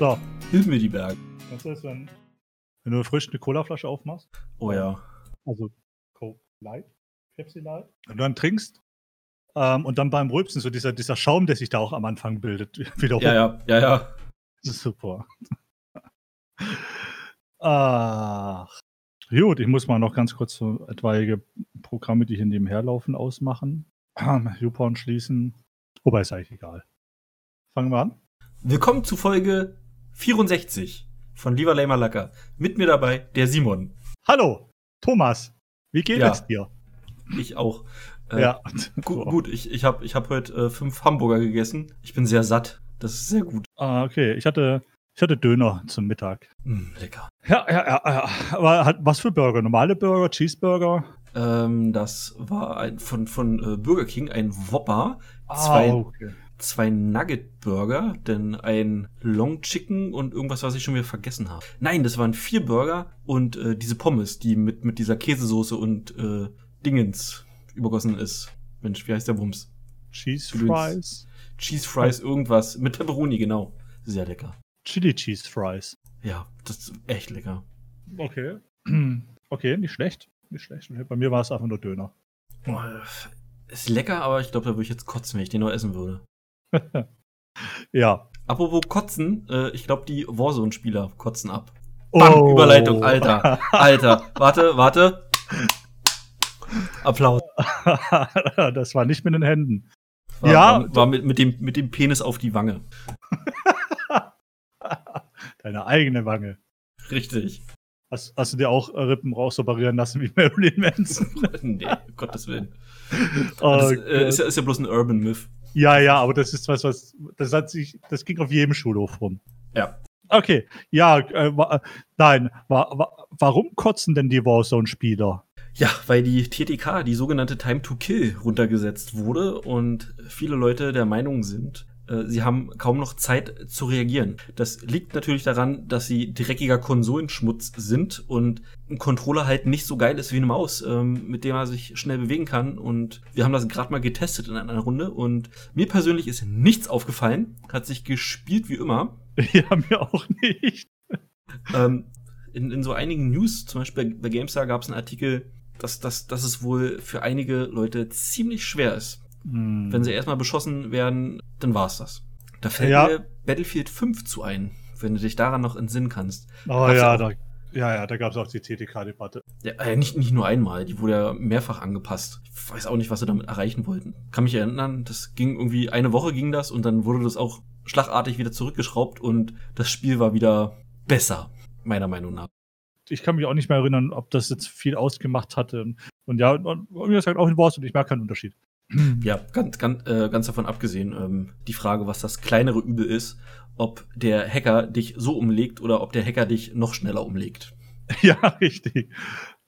So, Hilf mir die Berg. was ist, wenn, wenn du frisch eine Colaflasche aufmachst? Oh ja. Also Coke Light, Pepsi Light. Und dann trinkst. Ähm, und dann beim Rülpsen, so dieser, dieser Schaum, der sich da auch am Anfang bildet, wieder hoch. Ja, ja, ja, ja. Das ist super. Ach. Gut, ich muss mal noch ganz kurz so etwaige Programme, die hier nebenher laufen, ausmachen. YouPorn schließen. Wobei ist eigentlich egal. Fangen wir an. Willkommen zu Folge 64 von Lieber Lamer Lacker. Mit mir dabei der Simon. Hallo, Thomas. Wie geht Ja. es dir? Ich auch. Äh, ja. Gu gut, ich, ich habe ich hab heute äh, fünf Hamburger gegessen. Ich bin sehr satt. Das ist sehr gut. Ah, okay. Ich hatte, ich hatte Döner zum Mittag. Mm, lecker. Ja, ja, ja, ja. Aber hat, was für Burger? Normale Burger, Cheeseburger? Ähm, das war ein, von, von äh, Burger King ein Whopper. Zwei, Ah, okay. Zwei Nugget Burger, denn ein Long Chicken und irgendwas, was ich schon wieder vergessen habe. Nein, das waren vier Burger und äh, diese Pommes, die mit, mit dieser Käsesoße und äh, Dingens übergossen ist. Mensch, wie heißt der Wumms? Cheese Fries? Cheese Fries, irgendwas. Mit Pepperoni, genau. Sehr lecker. Chili Cheese Fries. Ja, das ist echt lecker. Okay. Okay, nicht schlecht. Nicht schlecht. Bei mir war es einfach nur Döner. Ist lecker, aber ich glaube, da würde ich jetzt kotzen, wenn ich den noch essen würde. Ja. Apropos kotzen, äh, ich glaube, die Warzone-Spieler kotzen ab. Bam, Oh. Überleitung, Alter. Alter, warte, warte. Applaus. das war nicht mit den Händen. War, Ja. war, war mit, mit, dem, mit dem Penis auf die Wange. Deine eigene Wange. Richtig. Hast, hast du dir auch äh, Rippen rausoperieren lassen wie Marilyn Manson? nee, um Gottes Willen. Oh Das äh, ist, ja, ist ja bloß ein Urban Myth. Ja, ja, aber das ist was, was das hat sich, das ging auf jedem Schulhof rum. Ja. Okay, ja, äh, wa, äh, nein, wa, wa, warum kotzen denn die Warzone-Spieler? Ja, weil die TTK, die sogenannte Time to Kill, runtergesetzt wurde und viele Leute der Meinung sind, sie haben kaum noch Zeit zu reagieren. Das liegt natürlich daran, dass sie dreckiger Konsolenschmutz sind und ein Controller halt nicht so geil ist wie eine Maus, ähm, mit dem er sich schnell bewegen kann. Und wir haben das gerade mal getestet in einer Runde und mir persönlich ist nichts aufgefallen, hat sich gespielt wie immer. Ja, mir auch nicht. Ähm, in, in so einigen News, zum Beispiel bei GameStar gab es einen Artikel, dass, dass, dass es wohl für einige Leute ziemlich schwer ist. Hm. Wenn sie erstmal beschossen werden, dann war's das. Da fällt Ja. mir Battlefield 5 zu ein, wenn du dich daran noch entsinnen kannst. Oh Gab's ja, da, ja, ja, da gab es auch die TTK-Debatte. Ja, äh, nicht, nicht nur einmal, die wurde ja mehrfach angepasst. Ich weiß auch nicht, was sie damit erreichen wollten. Kann mich erinnern, das ging irgendwie, eine Woche ging das und dann wurde das auch schlagartig wieder zurückgeschraubt und das Spiel war wieder besser, meiner Meinung nach. Ich kann mich auch nicht mehr erinnern, ob das jetzt viel ausgemacht hatte. Und ja, und, und mir sagt auch in Warzone, ich merke keinen Unterschied. Ja, ganz, ganz, äh, ganz davon abgesehen, ähm, die Frage, was das kleinere Übel ist, ob der Hacker dich so umlegt oder ob der Hacker dich noch schneller umlegt. ja, richtig.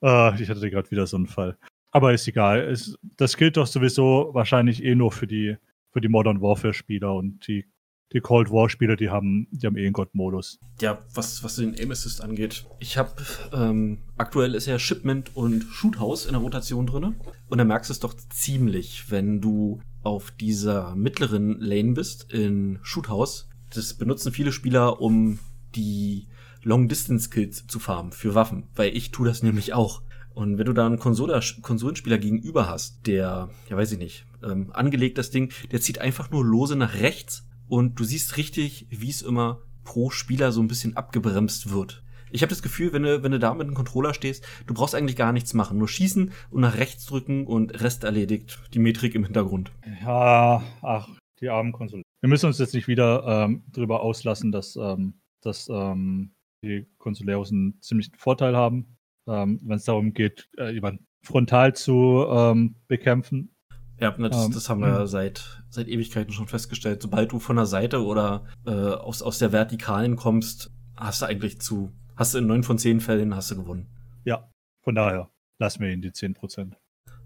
Äh, ich hatte gerade wieder so einen Fall. Aber ist egal. Es, das gilt doch sowieso wahrscheinlich eh nur für die, für die Modern Warfare-Spieler und die, die Cold War-Spieler, die haben, die haben eh einen God-Modus. Ja, was, was den Aim Assist angeht. Ich habe ähm, aktuell ist ja Shipment und Shoothouse in der Rotation drinne und da merkst du es doch ziemlich, wenn du auf dieser mittleren Lane bist in Shoothouse. Das benutzen viele Spieler, um die Long Distance Kills zu farmen für Waffen, weil ich tue das nämlich auch. Und wenn du da einen Konsola Konsolenspieler gegenüber hast, der, ja weiß ich nicht, ähm, angelegt das Ding, der zieht einfach nur lose nach rechts und du siehst richtig, wie es immer pro Spieler so ein bisschen abgebremst wird. Ich habe das Gefühl, wenn du, wenn du da mit einem Controller stehst, du brauchst eigentlich gar nichts machen. Nur schießen und nach rechts drücken und Rest erledigt. Die Metrik im Hintergrund. Ja, ach, die armen Konsolen. Wir müssen uns jetzt nicht wieder ähm, drüber auslassen, dass, ähm, dass ähm, die Konsoläros einen ziemlichen Vorteil haben, ähm, wenn es darum geht, äh, jemanden frontal zu ähm, bekämpfen. Ja, na, das, Ähm, das haben wir ja seit, seit Ewigkeiten schon festgestellt. Sobald du von der Seite oder äh, aus, aus der Vertikalen kommst, hast du eigentlich zu, hast du in neun von zehn Fällen hast du gewonnen. Ja, von daher lassen wir ihn die 10%.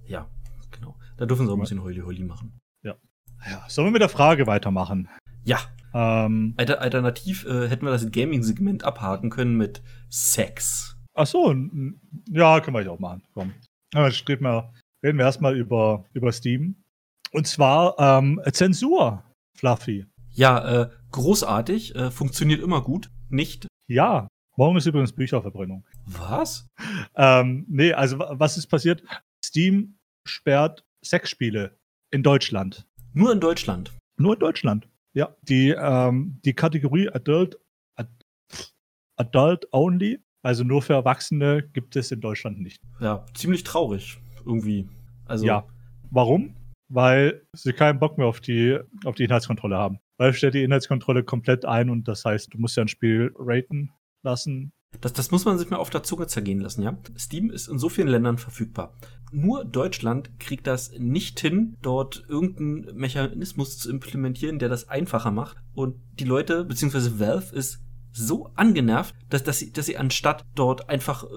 Ja, genau. Da dürfen sie auch ein bisschen Heuli-Heuli machen. Ja, sollen wir mit der Frage weitermachen? Ja, Ähm, Alter, alternativ äh, hätten wir das Gaming-Segment abhaken können mit Sex. ach so, ja, können wir auch machen. Komm. Aber reden wir, reden wir erstmal über, über Steam. Und zwar ähm, Zensur, Fluffy. Ja, äh, großartig, äh, funktioniert immer gut. Nicht. Ja, morgen ist übrigens Bücherverbrennung. Was? Ähm, nee, also wa- was ist passiert? Steam sperrt Sexspiele in Deutschland. Nur in Deutschland. Nur in Deutschland. Ja, die, ähm, die Kategorie Adult, Ad, Adult Only, also nur für Erwachsene, gibt es in Deutschland nicht. Ja, ziemlich traurig. Irgendwie. Also. Ja. Warum? Weil sie keinen Bock mehr auf die, auf die Inhaltskontrolle haben. Weil stellt die Inhaltskontrolle komplett ein und das heißt, du musst ja ein Spiel raten lassen. Das, das muss man sich mal auf der Zunge zergehen lassen, ja. Steam ist in so vielen Ländern verfügbar. Nur Deutschland kriegt das nicht hin, dort irgendeinen Mechanismus zu implementieren, der das einfacher macht. Und die Leute, beziehungsweise Valve, ist so angenervt, dass, dass, sie, dass sie anstatt dort einfach, äh,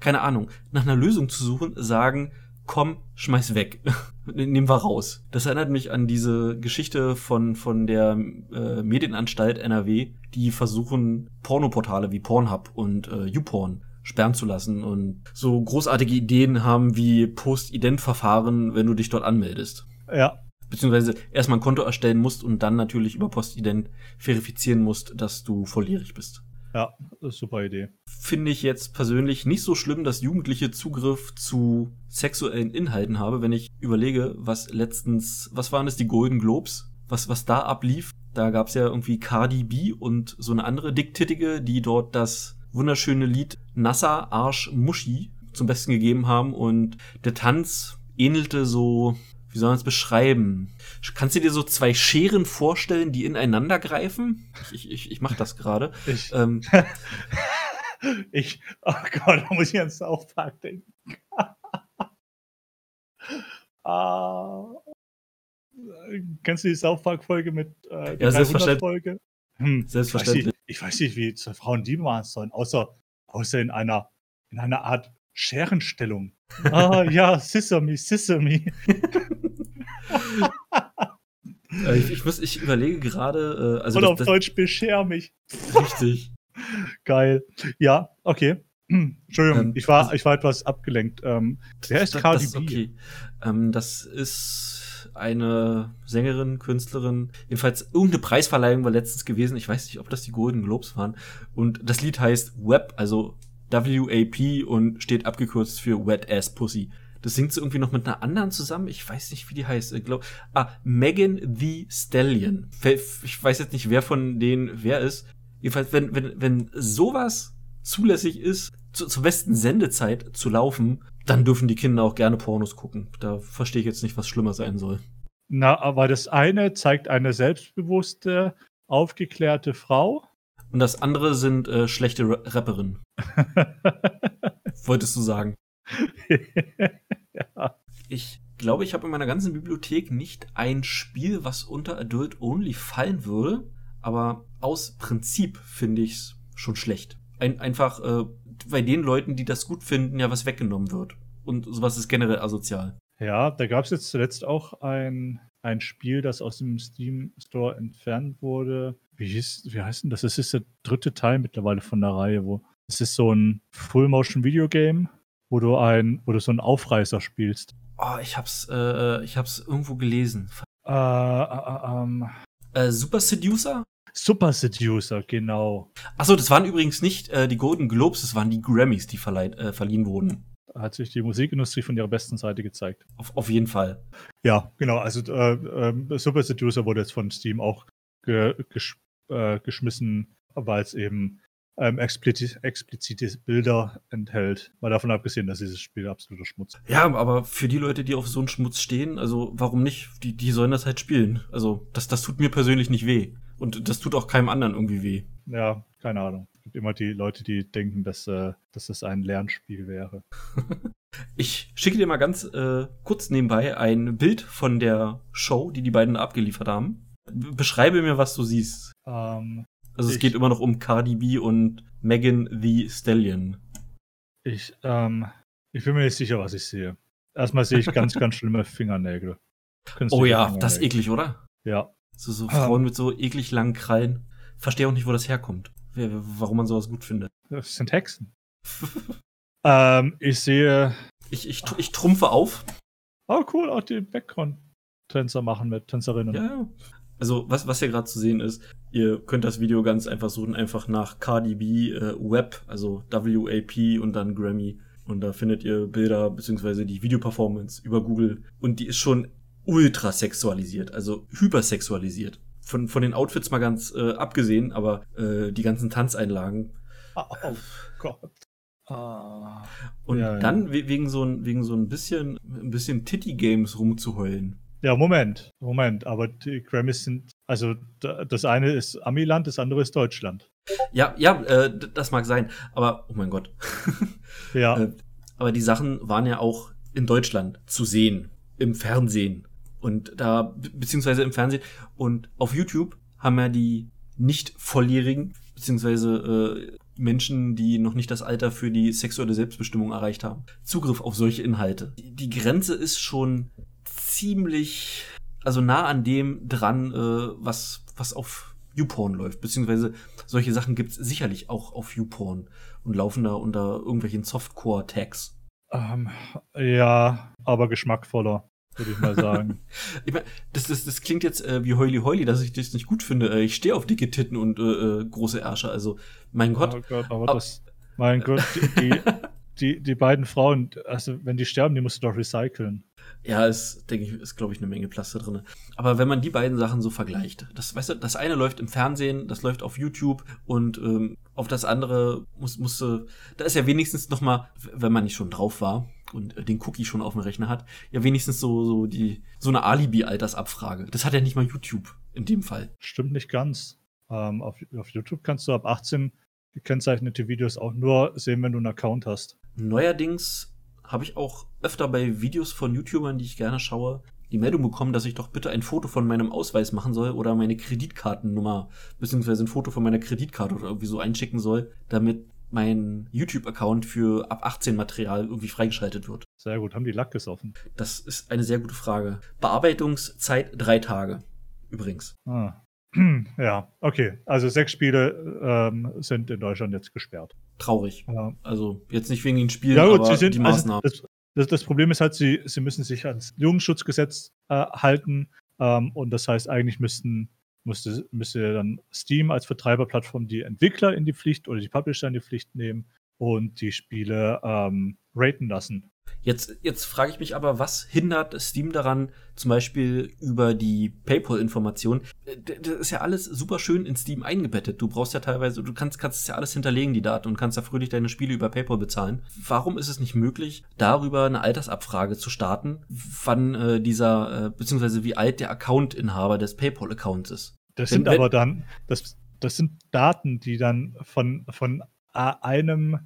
keine Ahnung, nach einer Lösung zu suchen, sagen, komm, schmeiß weg. Nehmen wir raus. Das erinnert mich an diese Geschichte von, von der äh, Medienanstalt NRW, die versuchen, Pornoportale wie Pornhub und äh, YouPorn sperren zu lassen und so großartige Ideen haben wie Post-Ident-Verfahren, wenn du dich dort anmeldest. Ja, Beziehungsweise erstmal ein Konto erstellen musst und dann natürlich über Postident verifizieren musst, dass du volljährig bist. Ja, super Idee. Finde ich jetzt persönlich nicht so schlimm, dass Jugendliche Zugriff zu sexuellen Inhalten habe, wenn ich überlege, was letztens, was waren es, die Golden Globes, was, was da ablief. Da gab es ja irgendwie Cardi B und so eine andere Dicktittige, die dort das wunderschöne Lied Nasser Arsch Muschi zum Besten gegeben haben und der Tanz ähnelte so, wie soll man es beschreiben? Kannst du dir so zwei Scheren vorstellen, die ineinander greifen? Ich, ich, ich mach das gerade. Ich, Ähm, ich, oh Gott, da muss ich an South Park denken. ah, kennst du die South Park-Folge mit äh, Ja, selbstverständlich. 300-Folge? Hm, Selbstverständlich. Ich weiß, nicht, ich weiß nicht, wie zwei Frauen die machen sollen, außer, außer in einer, in einer Art Scherenstellung. Ah, ja, Sesame, Sesame. Äh, ich, ich, muss, ich überlege gerade, äh, also Und das, auf das, Deutsch, bescher mich. richtig. Geil. Ja, okay. Entschuldigung, Ähm, ich, war, also- ich war etwas abgelenkt. Ähm, wer ist Das- Cardi das okay. Ähm, das ist eine Sängerin, Künstlerin. Jedenfalls irgendeine Preisverleihung war letztens gewesen. Ich weiß nicht, ob das die Golden Globes waren. Und das Lied heißt WAP, also W-A-P und steht abgekürzt für Wet Ass Pussy. Das singt sie irgendwie noch mit einer anderen zusammen. Ich weiß nicht, wie die heißt. Ich glaub, ah, Megan the Stallion. Ich weiß jetzt nicht, wer von denen wer ist. Jedenfalls, wenn, wenn, wenn sowas zulässig ist, zu, zur besten Sendezeit zu laufen, dann dürfen die Kinder auch gerne Pornos gucken. Da verstehe ich jetzt nicht, was schlimmer sein soll. Na, aber das eine zeigt eine selbstbewusste, aufgeklärte Frau. Und das andere sind äh, schlechte Ra Rapperinnen, wolltest du sagen. Ja. Ich glaube, ich habe in meiner ganzen Bibliothek nicht ein Spiel, was unter Adult Only fallen würde, aber aus Prinzip finde ich es schon schlecht. Ein, einfach äh, bei den Leuten, die das gut finden, ja was weggenommen wird. Und sowas ist generell asozial. Ja, da gab es jetzt zuletzt auch ein, ein Spiel, das aus dem Steam Store entfernt wurde. Wie, hieß, wie heißt denn das? Das ist der dritte Teil mittlerweile von der Reihe, wo es ist so ein Full-Motion-Video-Game, wo du ein, wo du so einen Aufreißer spielst. Oh, ich hab's, äh, ich hab's irgendwo gelesen. Äh, äh, ähm, Äh, Super Seducer? Super Seducer, genau. Achso, das waren übrigens nicht äh, die Golden Globes, das waren die Grammys, die äh, verliehen wurden. Da hat sich die Musikindustrie von ihrer besten Seite gezeigt. Auf, auf jeden Fall. Ja, genau. Also äh, äh, Super Seducer wurde jetzt von Steam auch ge gesch äh, geschmissen, weil es eben ähm, explizit explizite Bilder enthält. Mal davon abgesehen, dass dieses Spiel absoluter Schmutz ist. Ja, aber für die Leute, die auf so einen Schmutz stehen, also warum nicht? Die, die sollen das halt spielen. Also das, das tut mir persönlich nicht weh. Und das tut auch keinem anderen irgendwie weh. Ja, keine Ahnung. Es gibt immer die Leute, die denken, dass, äh, dass das ein Lernspiel wäre. Ich schicke dir mal ganz äh, kurz nebenbei ein Bild von der Show, die die beiden abgeliefert haben. Beschreibe mir, was du siehst. Ähm, Also es Ich- geht immer noch um Cardi B und Megan the Stallion. ich, ähm, ich bin mir nicht sicher, was ich sehe. Erstmal sehe ich ganz, ganz schlimme Fingernägel. Oh Künstliche ja, das ist Fingernägel. eklig, oder? Ja. So, so Ah. Frauen mit so eklig langen Krallen. Verstehe auch nicht, wo das herkommt. Warum man sowas gut findet. Das sind Hexen. ähm, ich sehe. Ich, ich, ich trumpfe auf. Oh, cool, auch die Background-Tänzer machen mit Tänzerinnen. Ja, ja. Also, was, was hier gerade zu sehen ist, ihr könnt das Video ganz einfach suchen, einfach nach Cardi B äh, Web, also WAP und dann Grammy. Und da findet ihr Bilder beziehungsweise die Videoperformance über Google. Und die ist schon ultra sexualisiert, also hypersexualisiert. Von, von den Outfits mal ganz äh, abgesehen, aber äh, die ganzen Tanzeinlagen. Oh, oh Gott. Ah. Und Ja, ja. dann we- wegen so ein, wegen so ein bisschen, ein bisschen Titty-Games rumzuheulen. Ja, Moment, Moment, aber die Grammys sind, also da- das eine ist Amiland, das andere ist Deutschland. Ja, ja, äh, das mag sein, aber, oh mein Gott. Ja, Äh, aber die Sachen waren ja auch in Deutschland zu sehen, im Fernsehen. Und da, be- beziehungsweise im Fernsehen. Und auf YouTube haben ja die nicht volljährigen, beziehungsweise äh, Menschen, die noch nicht das Alter für die sexuelle Selbstbestimmung erreicht haben, Zugriff auf solche Inhalte. Die Grenze ist schon ziemlich, also nah an dem dran, äh, was, was auf YouPorn läuft, beziehungsweise solche Sachen gibt's sicherlich auch auf YouPorn und laufen da unter irgendwelchen Softcore-Tags. ähm, ja, aber geschmackvoller, würde ich mal sagen. Ich mein, das, das, das klingt jetzt äh, wie Heuli Heuli, dass ich das nicht gut finde. Äh, ich stehe auf dicke Titten und äh, äh, große Ärsche. Also, mein Gott. Oh Gott, aber Ab- das, mein Gott, die, die, die, die beiden Frauen, also wenn die sterben, die musst du doch recyceln. Ja, ist, denke ich, ist, glaube ich, eine Menge Plaste drin. Aber wenn man die beiden Sachen so vergleicht, das, weißt du, das eine läuft im Fernsehen, das läuft auf YouTube und ähm, auf das andere muss, musste, da ist ja wenigstens noch mal, wenn man nicht schon drauf war und äh, den Cookie schon auf dem Rechner hat, ja wenigstens so, so die, so eine Alibi-Altersabfrage. Das hat ja nicht mal YouTube in dem Fall. Stimmt nicht ganz. Ähm, auf, auf YouTube kannst du ab 18 gekennzeichnete Videos auch nur sehen, wenn du einen Account hast. Neuerdings habe ich auch öfter bei Videos von YouTubern, die ich gerne schaue, die Meldung bekommen, dass ich doch bitte ein Foto von meinem Ausweis machen soll oder meine Kreditkartennummer, beziehungsweise ein Foto von meiner Kreditkarte oder irgendwie so einschicken soll, damit mein YouTube-Account für ab 18 Material irgendwie freigeschaltet wird. Sehr gut, haben die Lack gesoffen. Das ist eine sehr gute Frage. Bearbeitungszeit drei Tage. Übrigens. Ah. Ja, okay. Also sechs Spiele ähm, sind in Deutschland jetzt gesperrt. Traurig. Ja, Also jetzt nicht wegen den Spielen, ja gut, aber sind, die also, Maßnahmen. das, das, das Problem ist halt, sie, sie müssen sich ans Jugendschutzgesetz äh, halten. Ähm, und das heißt, eigentlich müssten, müsste, müsste dann Steam als Vertreiberplattform die Entwickler in die Pflicht oder die Publisher in die Pflicht nehmen und die Spiele ähm, raten lassen. Jetzt, jetzt frage ich mich aber, was hindert Steam daran, zum Beispiel über die PayPal-Information? Äh, Das ist ja alles super schön in Steam eingebettet. Du brauchst ja teilweise, du kannst, kannst es ja alles hinterlegen, die Daten, und kannst ja fröhlich deine Spiele über PayPal bezahlen. Warum ist es nicht möglich, darüber eine Altersabfrage zu starten, wann äh, dieser, äh, beziehungsweise wie alt der Account-Inhaber des PayPal-Accounts ist? Das Wenn- sind aber dann, das, das sind Daten, die dann von, von einem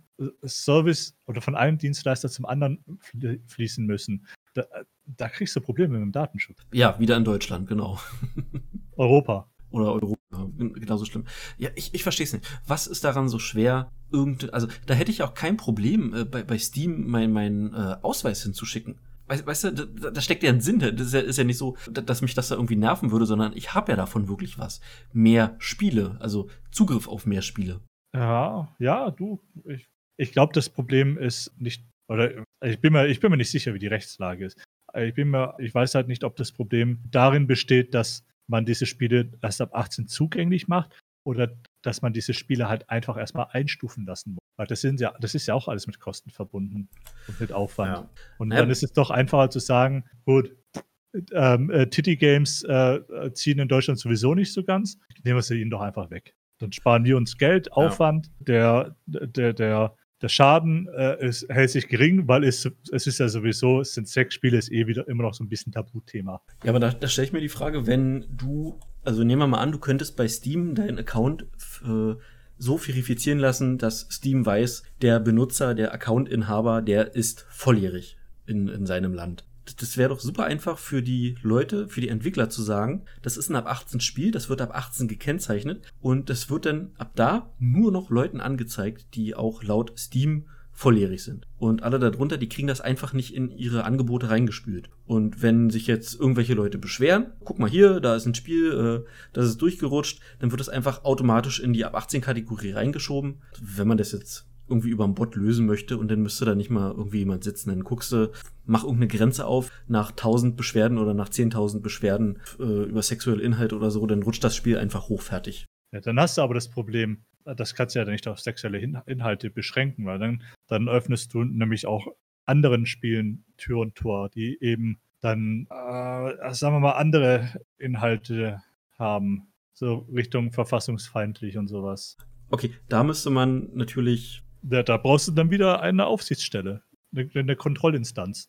Service oder von einem Dienstleister zum anderen fl- fließen müssen. Da, da kriegst du Probleme mit dem Datenschutz. Ja, wieder in Deutschland, genau. Europa. oder Europa. gen- Genauso schlimm. Ja, ich, ich verstehe es nicht. Was ist daran so schwer, irgend, also da hätte ich auch kein Problem, äh, bei, bei Steam meinen mein, äh, Ausweis hinzuschicken. Weißt, weißt du, da, da steckt ja ein Sinn. Das ist ja, ist ja nicht so, da- dass mich das da irgendwie nerven würde, sondern ich habe ja davon wirklich was. Mehr Spiele, also Zugriff auf mehr Spiele. Ja, ja, du. Ich, ich glaube, das Problem ist nicht, oder ich bin, mir, ich bin mir nicht sicher, wie die Rechtslage ist. Ich bin mir, ich weiß halt nicht, ob das Problem darin besteht, dass man diese Spiele erst ab 18 zugänglich macht oder dass man diese Spiele halt einfach erstmal einstufen lassen muss. Weil das sind ja, das ist ja auch alles mit Kosten verbunden und mit Aufwand. Ja. Und dann ist es doch einfacher zu sagen, gut, ähm, äh, Titty Games äh, äh, ziehen in Deutschland sowieso nicht so ganz. Nehmen wir sie ihnen doch einfach weg. Dann sparen wir uns Geld, Aufwand, der, der, der, der Schaden äh, ist, hält sich gering, weil es, es ist ja sowieso, es sind Sexspiele, ist eh wieder immer noch so ein bisschen Tabuthema. Ja, aber da, da stelle ich mir die Frage, wenn du, also nehmen wir mal an, du könntest bei Steam deinen Account äh, so verifizieren lassen, dass Steam weiß, der Benutzer, der Accountinhaber, der ist volljährig in, in seinem Land. Das- wäre doch super einfach für die Leute, für die Entwickler zu sagen, das ist ein ab 18 Spiel, das wird ab 18 gekennzeichnet und das wird dann ab da nur noch Leuten angezeigt, die auch laut Steam volljährig sind. Und alle darunter, die kriegen das einfach nicht in ihre Angebote reingespült. Und wenn sich jetzt irgendwelche Leute beschweren, guck mal hier, da ist ein Spiel, äh, das ist durchgerutscht, dann wird das einfach automatisch in die ab 18 Kategorie reingeschoben. Wenn man das jetzt irgendwie über einen Bot lösen möchte und dann müsste da nicht mal irgendwie jemand sitzen. Dann guckst du, mach irgendeine Grenze auf nach 1000 Beschwerden oder nach 10.000 Beschwerden äh, über sexuelle Inhalte oder so, dann rutscht das Spiel einfach hochfertig. Ja, dann hast du aber das Problem, das kannst du ja nicht auf sexuelle Inhalte beschränken, weil dann, dann öffnest du nämlich auch anderen Spielen Tür und Tor, die eben dann, äh, sagen wir mal, andere Inhalte haben. So Richtung verfassungsfeindlich und sowas. Okay, da müsste man natürlich. Da, da brauchst du dann wieder eine Aufsichtsstelle, eine, eine Kontrollinstanz.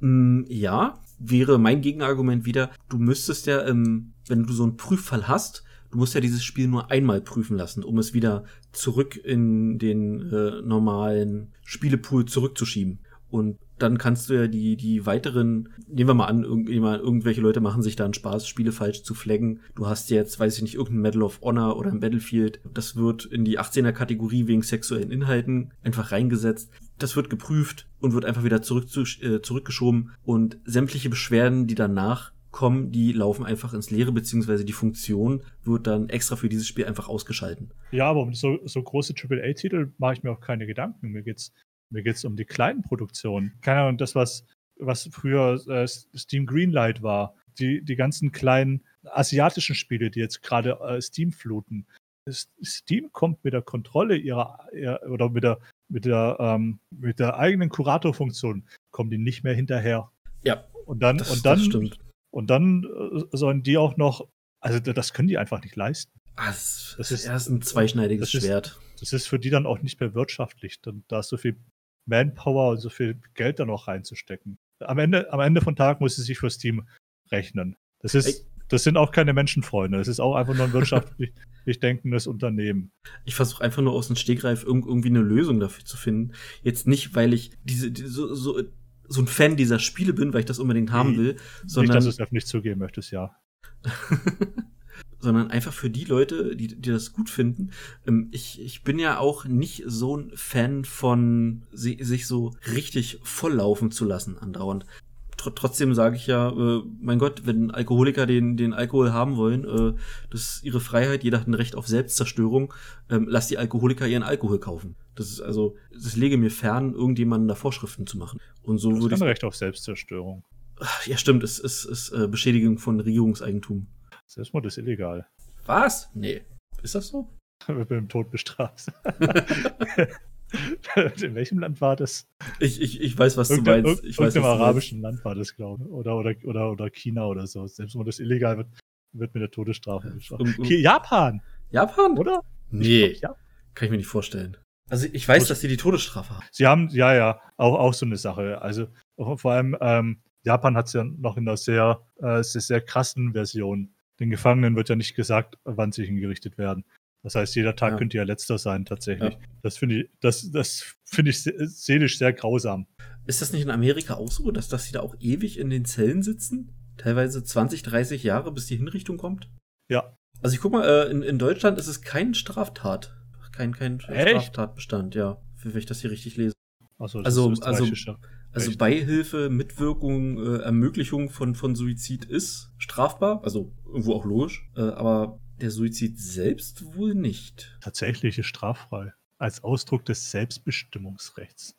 Mm, ja, wäre mein Gegenargument wieder, du müsstest ja, ähm, wenn du so einen Prüffall hast, du musst ja dieses Spiel nur einmal prüfen lassen, um es wieder zurück in den äh, normalen Spielepool zurückzuschieben. Und dann kannst du ja die, die weiteren, nehmen wir mal an, irgendjemand, irgendwelche Leute machen sich da einen Spaß, Spiele falsch zu flaggen. Du hast jetzt, weiß ich nicht, irgendein Medal of Honor oder ein Battlefield. Das wird in die 18er Kategorie wegen sexuellen Inhalten einfach reingesetzt. Das wird geprüft und wird einfach wieder zurück zu, äh, zurückgeschoben. Und sämtliche Beschwerden, die danach kommen, die laufen einfach ins Leere, beziehungsweise die Funktion wird dann extra für dieses Spiel einfach ausgeschalten. Ja, aber um so, so große AAA-Titel mache ich mir auch keine Gedanken. Mir geht's mir geht es um die kleinen Produktionen. Keine Ahnung, das, was, was früher äh, Steam Greenlight war. Die, die ganzen kleinen asiatischen Spiele, die jetzt gerade äh, Steam fluten. Steam kommt mit der Kontrolle ihrer, ihrer oder mit der, mit der, ähm, mit der eigenen Kuratorfunktion, kommen die nicht mehr hinterher. Ja. Und dann, das, und dann, und dann äh, sollen die auch noch, also das können die einfach nicht leisten. Das, das ist erst ein zweischneidiges das Schwert. Ist, das ist für die dann auch nicht mehr wirtschaftlich. Da ist so viel Manpower und so viel Geld da noch reinzustecken. Am Ende, am Ende von Tag muss es sich für Steam rechnen. Das ist, das sind auch keine Menschenfreunde. Das ist auch einfach nur ein wirtschaftlich denkendes Unternehmen. Ich versuche einfach nur aus dem Stegreif irgendwie eine Lösung dafür zu finden. Jetzt nicht, weil ich diese, diese so, so, so ein Fan dieser Spiele bin, weil ich das unbedingt haben will, sondern. Nicht, dass du es öffentlich zugeben möchtest, ja. sondern einfach für die Leute, die, die das gut finden. Ähm, ich, ich bin ja auch nicht so ein Fan von sich so richtig volllaufen zu lassen andauernd. Tr trotzdem sage ich ja, äh, mein Gott, wenn Alkoholiker den, den Alkohol haben wollen, äh, das ist ihre Freiheit, jeder hat ein Recht auf Selbstzerstörung, ähm, lass die Alkoholiker ihren Alkohol kaufen. Das ist also, das lege mir fern, irgendjemanden da Vorschriften zu machen. Und so das würde ich. Recht auf Selbstzerstörung. Ja, stimmt, es ist, ist, ist äh, Beschädigung von Regierungseigentum. Selbstmord ist illegal. Was? Nee. Ist das so? Wird mit dem Tod bestraft. In welchem Land war das? Ich, ich, ich weiß, was Irgende, du meinst. Ich weiß, im arabischen Land war das, glaube ich. Oder, oder, oder, oder China oder so. Selbstmord ist illegal, wird, wird mit der Todesstrafe bestraft. Um, um, Japan! Japan? Oder? Nee. Glaub, ja. Kann ich mir nicht vorstellen. Also ich weiß, dass sie die Todesstrafe haben. Sie haben, ja, ja, auch, auch so eine Sache. Also vor allem ähm, Japan hat es ja noch in einer sehr, äh, sehr, sehr krassen Version den Gefangenen wird ja nicht gesagt, wann sie hingerichtet werden. Das heißt, jeder Tag ja. könnte ja letzter sein, tatsächlich. Ja. Das finde ich, das, das finde ich seelisch sehr grausam. Ist das nicht in Amerika auch so, dass, dass sie da auch ewig in den Zellen sitzen? Teilweise 20, 30 Jahre, bis die Hinrichtung kommt? Ja. Also ich guck mal, äh, in, in Deutschland ist es kein Straftat. Kein, kein Straftatbestand, ja. Wenn ich das hier richtig lese. So, also, also, also Beihilfe, Mitwirkung, äh, Ermöglichung von, von Suizid ist strafbar, also irgendwo auch logisch, äh, aber der Suizid selbst wohl nicht. Tatsächlich ist straffrei. Als Ausdruck des Selbstbestimmungsrechts.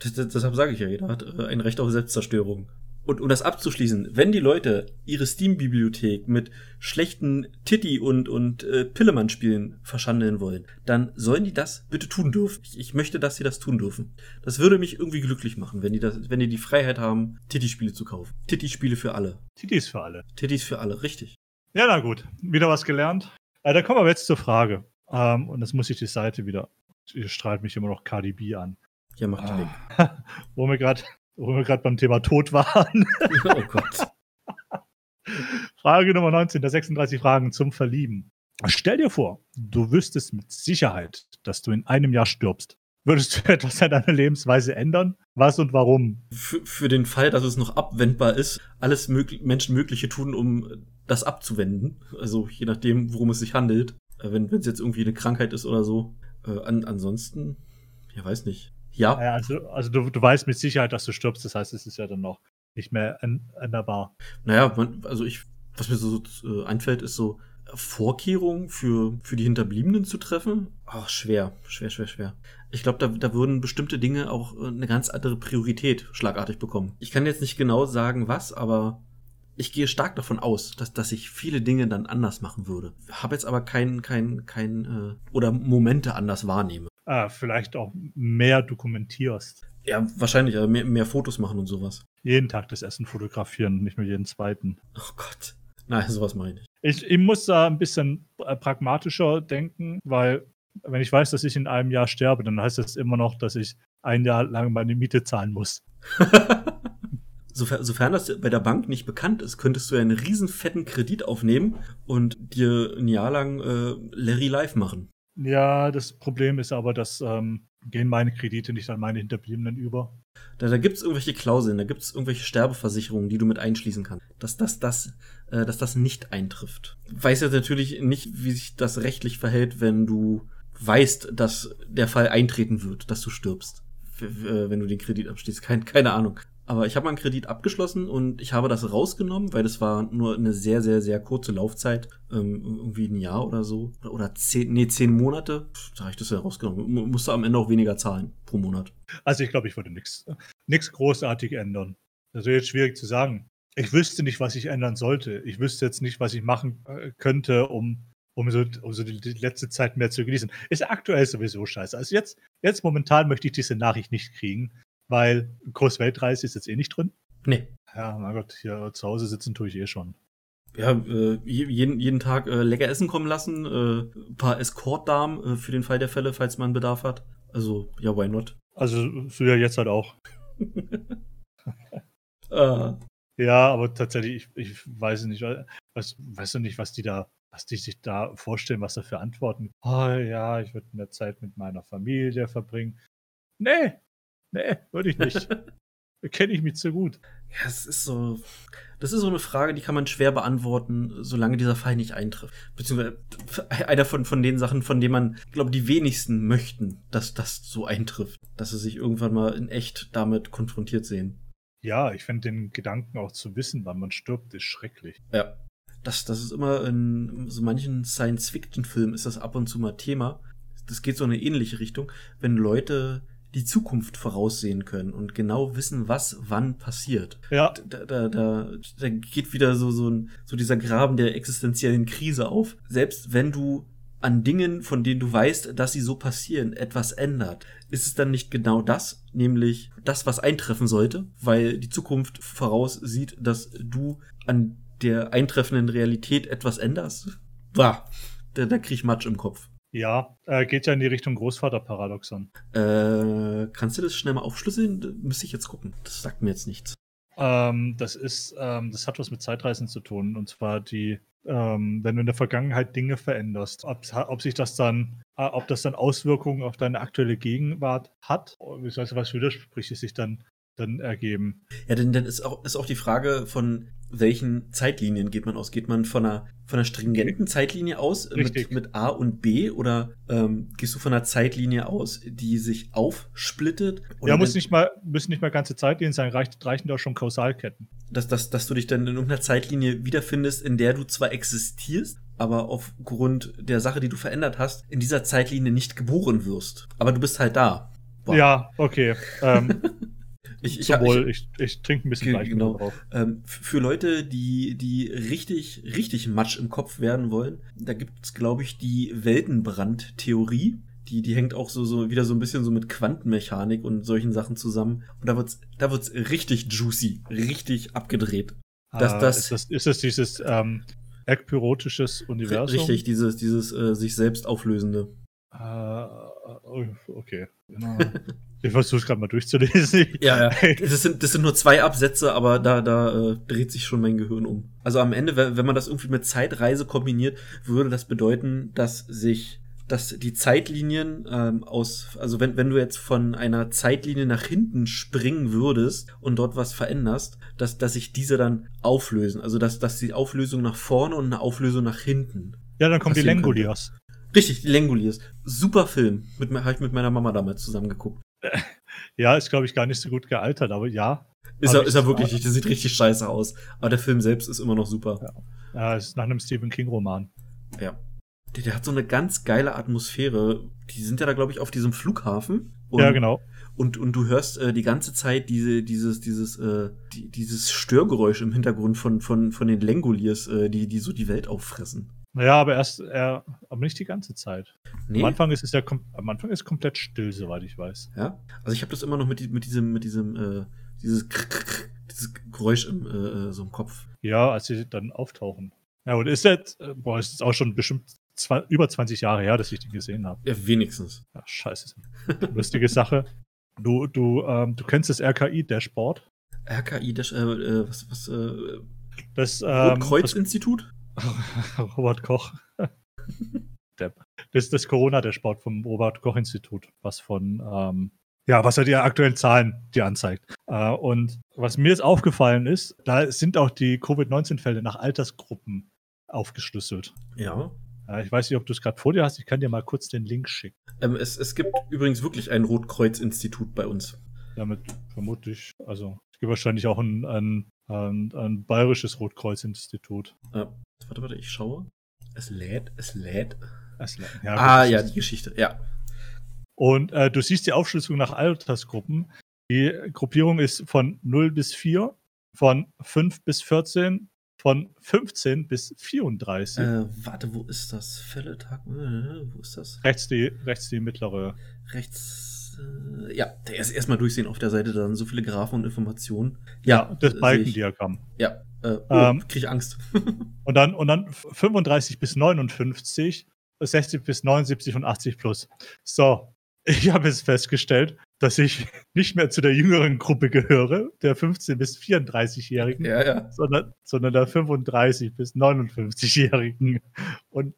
Das, das, deshalb sage ich ja, jeder hat äh, ein Recht auf Selbstzerstörung. Und um das abzuschließen, wenn die Leute ihre Steam-Bibliothek mit schlechten Titty- und, und äh, Pillemann-Spielen verschandeln wollen, dann sollen die das bitte tun dürfen. Ich, ich, möchte, dass sie das tun dürfen. Das würde mich irgendwie glücklich machen, wenn die, das, wenn die die Freiheit haben, Titty-Spiele zu kaufen. Titty-Spiele für alle. Titties für alle. Titties für alle, richtig. Ja, na gut. Wieder was gelernt. Äh, da kommen wir jetzt zur Frage. Ähm, und das muss ich die Seite wieder. Ihr strahlt mich immer noch KDB an. Ja, macht ah. weg. Wo wir gerade wo wir gerade beim Thema Tod waren. oh Gott. Frage Nummer 19 der 36 Fragen zum Verlieben. Stell dir vor, du wüsstest mit Sicherheit, dass du in einem Jahr stirbst. Würdest du etwas an deiner Lebensweise ändern? Was und warum? Für, für den Fall, dass es noch abwendbar ist, alles mög Menschenmögliche tun, um das abzuwenden. Also je nachdem, worum es sich handelt. Äh, wenn es jetzt irgendwie eine Krankheit ist oder so. Äh, an, ansonsten, ja, weiß nicht. Ja. ja also also du, du weißt mit Sicherheit, dass du stirbst. Das heißt, es ist ja dann noch nicht mehr änderbar. Naja, man, also ich, was mir so äh, einfällt, ist so, Vorkehrungen für, für die Hinterbliebenen zu treffen? Ach, schwer, schwer, schwer, schwer. Ich glaube, da, da würden bestimmte Dinge auch äh, eine ganz andere Priorität schlagartig bekommen. Ich kann jetzt nicht genau sagen, was, aber ich gehe stark davon aus, dass, dass ich viele Dinge dann anders machen würde. Habe jetzt aber kein, kein, kein, äh, oder Momente anders wahrnehme. Ah, vielleicht auch mehr dokumentierst. Ja, wahrscheinlich, also mehr, mehr Fotos machen und sowas. Jeden Tag das Essen fotografieren, nicht nur jeden zweiten. Oh Gott. Nein, sowas meine ich. Ich, ich muss da ein bisschen äh, pragmatischer denken, weil wenn ich weiß, dass ich in einem Jahr sterbe, dann heißt das immer noch, dass ich ein Jahr lang meine Miete zahlen muss. Sofern, sofern das bei der Bank nicht bekannt ist, könntest du einen riesen fetten Kredit aufnehmen und dir ein Jahr lang äh, Larry Live machen. Ja, das Problem ist aber, dass ähm, gehen meine Kredite nicht an meine Hinterbliebenen über. Da, da gibt es irgendwelche Klauseln, da gibt es irgendwelche Sterbeversicherungen, die du mit einschließen kannst, dass das, das, äh, dass das nicht eintrifft. Weiß jetzt natürlich nicht, wie sich das rechtlich verhält, wenn du weißt, dass der Fall eintreten wird, dass du stirbst, wenn du den Kredit abschließt. Kein, keine Ahnung. Aber ich habe meinen Kredit abgeschlossen und ich habe das rausgenommen, weil das war nur eine sehr, sehr, sehr kurze Laufzeit. Ähm, irgendwie ein Jahr oder so. Oder zehn, nee, zehn Monate. Da habe ich das ja rausgenommen. M musste am Ende auch weniger zahlen pro Monat. Also ich glaube, ich würde nichts großartig ändern. Das wäre jetzt schwierig zu sagen. Ich wüsste nicht, was ich ändern sollte. Ich wüsste jetzt nicht, was ich machen äh, könnte, um, um, so, um so die, die letzte Zeit mehr zu genießen. Ist aktuell sowieso scheiße. Also jetzt, jetzt momentan möchte ich diese Nachricht nicht kriegen weil Großweltreise ist jetzt eh nicht drin. Nee. Ja, mein Gott, hier zu Hause sitzen tue ich eh schon. Ja, äh, jeden, jeden Tag äh, lecker Essen kommen lassen, äh, ein paar Escort-Damen äh, für den Fall der Fälle, falls man Bedarf hat. Also, ja, why not? Also, so ja jetzt halt auch. ah. Ja, aber tatsächlich, ich, ich weiß nicht, was, weißt du nicht, was die da, was die sich da vorstellen, was da für Antworten. Oh ja, ich würde mehr Zeit mit meiner Familie verbringen. Nee, Nee, würde ich nicht. Kenne ich mich zu gut. Ja, es ist so. Das ist so eine Frage, die kann man schwer beantworten, solange dieser Fall nicht eintrifft. Beziehungsweise einer von, von den Sachen, von denen man, glaube die wenigsten möchten, dass das so eintrifft. Dass sie sich irgendwann mal in echt damit konfrontiert sehen. Ja, ich finde den Gedanken auch zu wissen, wann man stirbt, ist schrecklich. Ja. Das, das ist immer in so manchen Science-Fiction-Filmen ist das ab und zu mal Thema. Das geht so in eine ähnliche Richtung, wenn Leute die Zukunft voraussehen können und genau wissen, was wann passiert. Ja. Da, da, da, da geht wieder so, so, ein, so dieser Graben der existenziellen Krise auf. Selbst wenn du an Dingen, von denen du weißt, dass sie so passieren, etwas ändert, ist es dann nicht genau das, nämlich das, was eintreffen sollte, weil die Zukunft voraussieht, dass du an der eintreffenden Realität etwas änderst? Bah, da, da krieg ich Matsch im Kopf. Ja, äh, geht ja in die Richtung Großvaterparadoxon. Äh, kannst du das schnell mal aufschlüsseln? Müsste ich jetzt gucken. Das sagt mir jetzt nichts. Ähm, das ist, ähm, das hat was mit Zeitreisen zu tun. Und zwar die, ähm, wenn du in der Vergangenheit Dinge veränderst, ob, ob sich das dann, äh, ob das dann Auswirkungen auf deine aktuelle Gegenwart hat, ich weiß nicht, was widerspricht es sich dann dann ergeben. Ja, denn dann ist auch, ist auch die Frage von welchen Zeitlinien geht man aus? Geht man von einer, von einer stringenten Zeitlinie aus mit, mit, A und B oder ähm, gehst du von einer Zeitlinie aus, die sich aufsplittet? ja, muss nicht mal, müssen nicht mal ganze Zeitlinien sein, reicht, reichen doch schon Kausalketten. Dass, dass, dass du dich dann in irgendeiner Zeitlinie wiederfindest, in der du zwar existierst, aber aufgrund der Sache, die du verändert hast, in dieser Zeitlinie nicht geboren wirst. Aber du bist halt da. Wow. Ja, okay. Ähm, Ich, ich, Sowohl, ich, ich, ich trinke ein bisschen gleich genau. drauf. Ähm, für Leute, die, die richtig, richtig Matsch im Kopf werden wollen, da gibt es, glaube ich, die Weltenbrand-Theorie. Die, die hängt auch so, so wieder so ein bisschen so mit Quantenmechanik und solchen Sachen zusammen. Und da wird's, da wird's richtig juicy, richtig abgedreht. Dass ah, das, ist, das, ist das dieses ähm, ekpyrotisches Universum? Richtig, dieses, dieses äh, sich selbst auflösende. Uh, okay. Genau. Ich versuche es gerade mal durchzulesen. ja, ja. Das sind, das sind nur zwei Absätze, aber da, da äh, dreht sich schon mein Gehirn um. Also am Ende, wenn man das irgendwie mit Zeitreise kombiniert, würde das bedeuten, dass sich dass die Zeitlinien ähm, aus, also wenn, wenn du jetzt von einer Zeitlinie nach hinten springen würdest und dort was veränderst, dass, dass sich diese dann auflösen. Also dass, dass die Auflösung nach vorne und eine Auflösung nach hinten. Ja, dann kommen die Lengoliers. Richtig, die Lengoliers. Super Film. Habe ich mit meiner Mama damals zusammen geguckt. Ja, ist, glaube ich, gar nicht so gut gealtert, aber ja. Ist er, ist er wirklich nicht. Der sieht richtig scheiße aus. Aber der Film selbst ist immer noch super. Ja, ja ist nach einem Stephen King-Roman. Ja. Der, der hat so eine ganz geile Atmosphäre. Die sind ja da, glaube ich, auf diesem Flughafen. Und, ja, genau. Und, und du hörst äh, die ganze Zeit diese, dieses, dieses, äh, die, dieses Störgeräusch im Hintergrund von, von, von den Lengoliers, äh, die, die so die Welt auffressen. Naja, aber erst, äh, aber nicht die ganze Zeit. Nee. Am Anfang ist es ja kom- am Anfang ist komplett still, soweit ich weiß. Ja. Also ich habe das immer noch mit, mit diesem, mit diesem, äh, dieses, dieses Geräusch im, äh, äh, so im Kopf. Ja, als sie dann auftauchen. Ja, und ist jetzt, äh, boah, ist jetzt auch schon bestimmt zwei, über 20 Jahre her, dass ich den gesehen habe. Ja, wenigstens. Ja, scheiße. Lustige Sache. Du, du, ähm, du kennst das RKI-Dashboard. RKI, das, äh, äh, was, was, äh, Das, ähm, Rotkreuz-Institut? Robert Koch. Depp. Das ist das Corona-Dashboard vom Robert Koch-Institut, was von, ähm, ja, was halt die aktuellen Zahlen dir anzeigt. Äh, und was mir jetzt aufgefallen ist, da sind auch die Covid-19-Fälle nach Altersgruppen aufgeschlüsselt. Ja. Äh, ich weiß nicht, ob du es gerade vor dir hast. Ich kann dir mal kurz den Link schicken. Ähm, es, es gibt übrigens wirklich ein Rotkreuz-Institut bei uns. Damit vermute ich, also es gibt wahrscheinlich auch ein, ein, ein, ein bayerisches Rotkreuz-Institut. Äh, warte, warte, ich schaue. Es lädt, es lädt. Es- Ja, ah, gut, ja, die Geschichte, ja. Und äh, du siehst die Aufschlüsselung nach Altersgruppen. Die Gruppierung ist von 0 bis 4, von 5 bis 14, von 15 bis 34. Äh, warte, wo ist das? Fälletag, äh, wo ist das? rechts, die, rechts die mittlere. Rechts, äh, ja, der ist erstmal durchsehen auf der Seite, da sind so viele Graphen und Informationen. Ja, das äh, Balkendiagramm. Ja, äh, oh, Ähm, krieg ich Angst. Und dann, und dann 35 bis 59, 60 bis 79 und 80 plus. So, ich habe jetzt festgestellt, dass ich nicht mehr zu der jüngeren Gruppe gehöre, der 15 bis 34-Jährigen, ja, ja. sondern, sondern der 35 bis 59-Jährigen. Und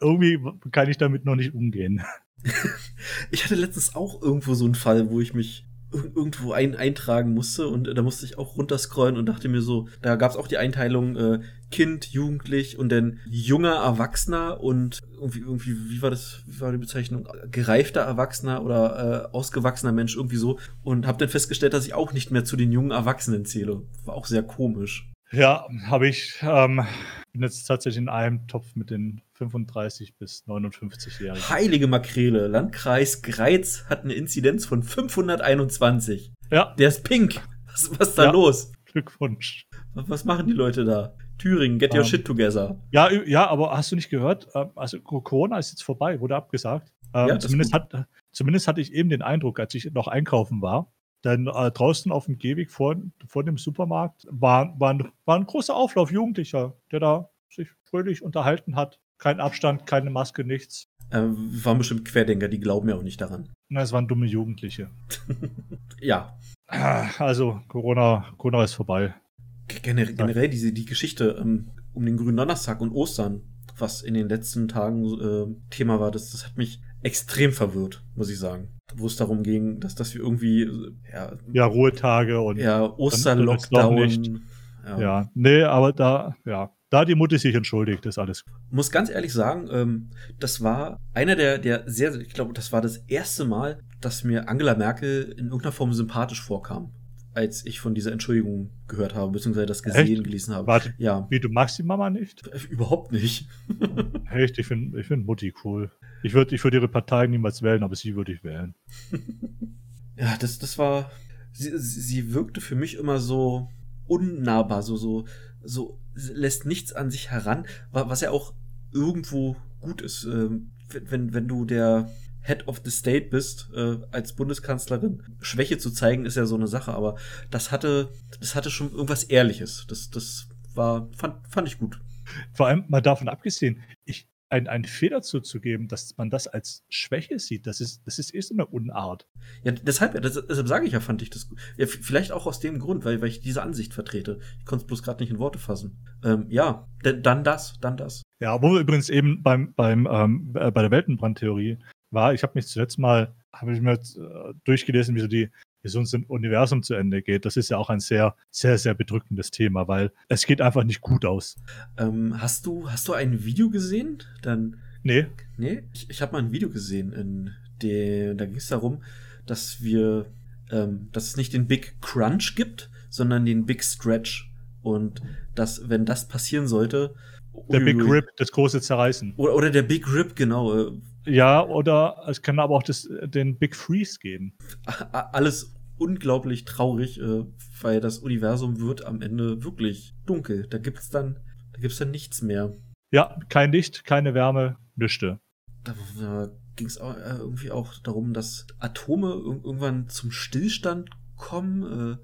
irgendwie kann ich damit noch nicht umgehen. Ich hatte letztens auch irgendwo so einen Fall, wo ich mich ir- irgendwo ein eintragen musste und äh, da musste ich auch runterscrollen und dachte mir so, da gab es auch die Einteilung äh, Kind, Jugendlich und dann junger Erwachsener und irgendwie, irgendwie, wie war das, wie war die Bezeichnung? Gereifter Erwachsener oder äh, ausgewachsener Mensch, irgendwie so. Und habe dann festgestellt, dass ich auch nicht mehr zu den jungen Erwachsenen zähle. War auch sehr komisch. Ja, habe ich, ähm, bin jetzt tatsächlich in einem Topf mit den 35 bis 59-Jährigen. Heilige Makrele, Landkreis Greiz hat eine Inzidenz von 521. Ja, Der ist pink. Was, was ist da Ja. los? Glückwunsch. Was machen die Leute da? Thüringen, get your Ähm, shit together. Ja, ja, aber hast du nicht gehört? Ähm, Also Corona ist jetzt vorbei, wurde abgesagt. Ähm, Ja, zumindest, hat, zumindest hatte ich eben den Eindruck, als ich noch einkaufen war, denn äh, draußen auf dem Gehweg vor, vor dem Supermarkt war, war, ein, war ein großer Auflauf Jugendlicher, der da sich fröhlich unterhalten hat. Kein Abstand, keine Maske, nichts. Ähm, waren bestimmt Querdenker, die glauben ja auch nicht daran. Na, es waren dumme Jugendliche. Ja, Ah, Also Corona, Corona ist vorbei. generell, generell diese, die Geschichte ähm, um den grünen Donnerstag und Ostern, was in den letzten Tagen äh, Thema war, das, das hat mich extrem verwirrt, muss ich sagen. Wo es darum ging, dass, dass wir irgendwie, äh, ja, Ja, Ruhetage und ja Osterlockdown. nicht. ja, nee, aber da, ja, da die Mutti sich entschuldigt, ist alles. muss ganz ehrlich sagen, ähm, das war einer der, der sehr, ich glaube, das war das erste Mal, dass mir Angela Merkel in irgendeiner Form sympathisch vorkam, als ich von dieser Entschuldigung gehört habe, beziehungsweise das gesehen, Echt? gelesen habe. Warte, Ja, wie du magst die Mama nicht? äh, überhaupt nicht. Echt, ich finde ich find Mutti cool. Ich würde ich würd ihre Partei niemals wählen, aber sie würde ich wählen. Ja, das, das war, sie, sie sie wirkte für mich immer so unnahbar, so, so, so lässt nichts an sich heran, wa- was ja auch irgendwo gut ist. Ähm, wenn- wenn, wenn du der Head of the State bist, äh, als Bundeskanzlerin, Schwäche zu zeigen, ist ja so eine Sache, aber das hatte, das hatte schon irgendwas Ehrliches. Das, das war, fand, fand ich gut. Vor allem mal davon abgesehen, ich, ein, einen Fehler zuzugeben, dass man das als Schwäche sieht, das ist, das ist eh so eine Unart. Ja, deshalb, das, deshalb sage ich ja, fand ich das gut. Ja, vielleicht auch aus dem Grund, weil, weil ich diese Ansicht vertrete. Ich konnte es bloß gerade nicht in Worte fassen. Ähm, ja, dann das, dann das. Ja, wo wir übrigens eben beim, beim, ähm, äh, bei der Weltenbrandtheorie war, ich habe mich zuletzt mal, habe ich mir äh, durchgelesen, wie so die, wie so unser Universum zu Ende geht. Das ist ja auch ein sehr, sehr, sehr bedrückendes Thema, weil es geht einfach nicht gut aus. Ähm, hast du, hast du ein Video gesehen? Dann, Nee, nee, ich, ich habe mal ein Video gesehen, in dem, da ging es darum, dass wir, ähm, dass es nicht den Big Crunch gibt, sondern den Big Stretch. Und dass, wenn das passieren sollte, Der Big Rip, das große Zerreißen. Oder, oder der Big Rip, genau. Ja, oder es kann aber auch das, den Big Freeze geben. alles unglaublich traurig, äh, weil das Universum wird am Ende wirklich dunkel. Da gibt's dann, da gibt's dann nichts mehr. Ja, kein Licht, keine Wärme, nüchte. Da, da ging es auch, äh, irgendwie auch darum, dass Atome ir irgendwann zum Stillstand kommen, äh,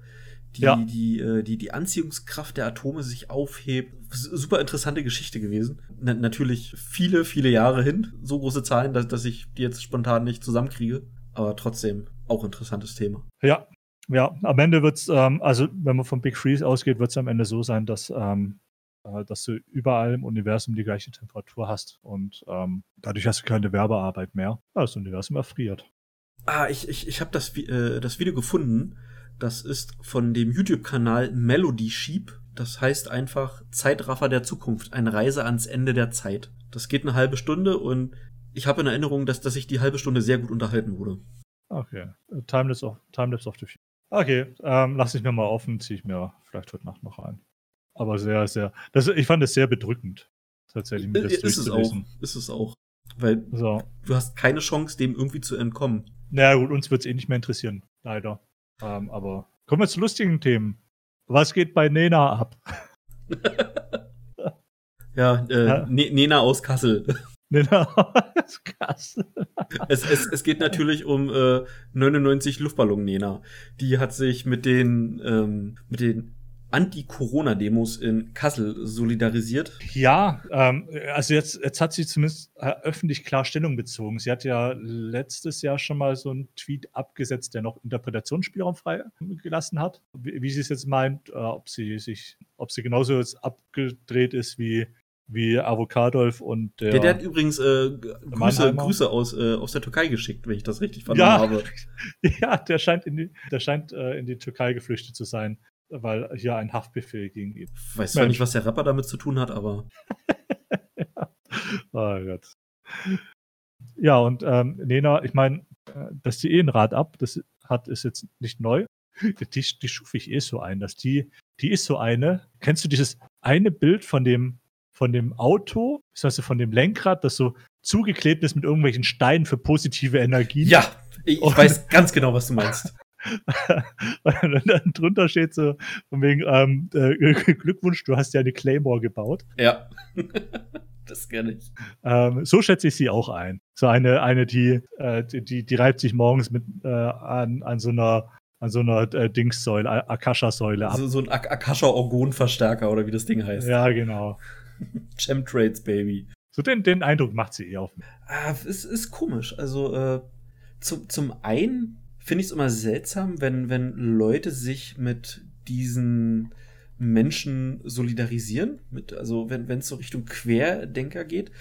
die, Ja. die, äh, die, die Anziehungskraft der Atome sich aufhebt. Super interessante Geschichte gewesen. Na, natürlich viele, viele Jahre hin. So große Zahlen, dass, dass ich die jetzt spontan nicht zusammenkriege. Aber trotzdem auch interessantes Thema. Ja, ja, am Ende wird's, ähm, also wenn man vom Big Freeze ausgeht, wird es am Ende so sein, dass, ähm, äh, dass du überall im Universum die gleiche Temperatur hast und ähm, dadurch hast du keine Werbearbeit mehr. Das Universum erfriert. Ah, ich, ich, ich habe das, äh, das Video gefunden. Das ist von dem YouTube-Kanal Melody Sheep. Das heißt einfach Zeitraffer der Zukunft, eine Reise ans Ende der Zeit. Das geht eine halbe Stunde und ich habe in Erinnerung, dass, dass ich die halbe Stunde sehr gut unterhalten wurde. Okay, äh, Timelapse of, Timelapse of the Future. Okay, ähm, lasse ich mir mal offen, ziehe ich mir vielleicht heute Nacht noch ein. Aber sehr, sehr, das, ich fand es sehr bedrückend, tatsächlich, mir das Ist es auch. Ist es auch. Weil So, du hast keine Chance, dem irgendwie zu entkommen. naja gut, uns wird es eh nicht mehr interessieren, leider. Ähm, aber kommen wir zu lustigen Themen. Was geht bei Nena ab? Ja, äh, Ja. Ne- Nena aus Kassel. Nena ist krass. es, es, es geht natürlich um äh, 99 Luftballon-Nena. Die hat sich mit den, ähm, mit den Anti-Corona-Demos in Kassel solidarisiert. Ja, ähm, also jetzt, jetzt hat sie zumindest äh, öffentlich klar Stellung bezogen. Sie hat ja letztes Jahr schon mal so einen Tweet abgesetzt, der noch Interpretationsspielraum frei gelassen hat. Wie, wie sie es jetzt meint, äh, ob sie sich, ob sie genauso jetzt abgedreht ist wie, wie Avocadolf und der. Der, der hat übrigens äh, Grüße. Grüße aus, äh, aus der Türkei geschickt, wenn ich das richtig ja, vernommen habe. ja, der scheint in die, der scheint äh, in die Türkei geflüchtet zu sein, weil hier ein Haftbefehl gegen ihn. Ich weiß zwar nicht, was der Rapper damit zu tun hat, aber Oh Gott. Ja, und ähm, Nena, ich meine, äh, dass die eh ein Rad ab, das hat, ist jetzt nicht neu. Die, die schuf ich eh so ein, dass die, die ist so eine. Kennst du dieses eine Bild von dem, von dem Auto, das heißt von dem Lenkrad, das so zugeklebt ist mit irgendwelchen Steinen für positive Energien? ja, ich, ich weiß ganz genau, was du meinst. und dann drunter steht so, von wegen, ähm, äh, Glückwunsch, du hast ja eine Claymore gebaut. Ja, das kenne ich. Ähm, so schätze ich sie auch ein. So eine, eine die, äh, die, die, die reibt sich morgens mit äh, an, an so einer, an so einer äh, Dingssäule, Akasha-Säule ab. So, so ein Ak Akasha-Orgon-Verstärker oder wie das Ding heißt. Ja, genau. Chemtrails, Baby. So den, den Eindruck macht sie eh auf mich. Ah, es ist komisch. Also äh, zum, zum einen finde ich es immer seltsam, wenn, wenn Leute sich mit diesen Menschen solidarisieren. Mit, also wenn es so Richtung Querdenker geht.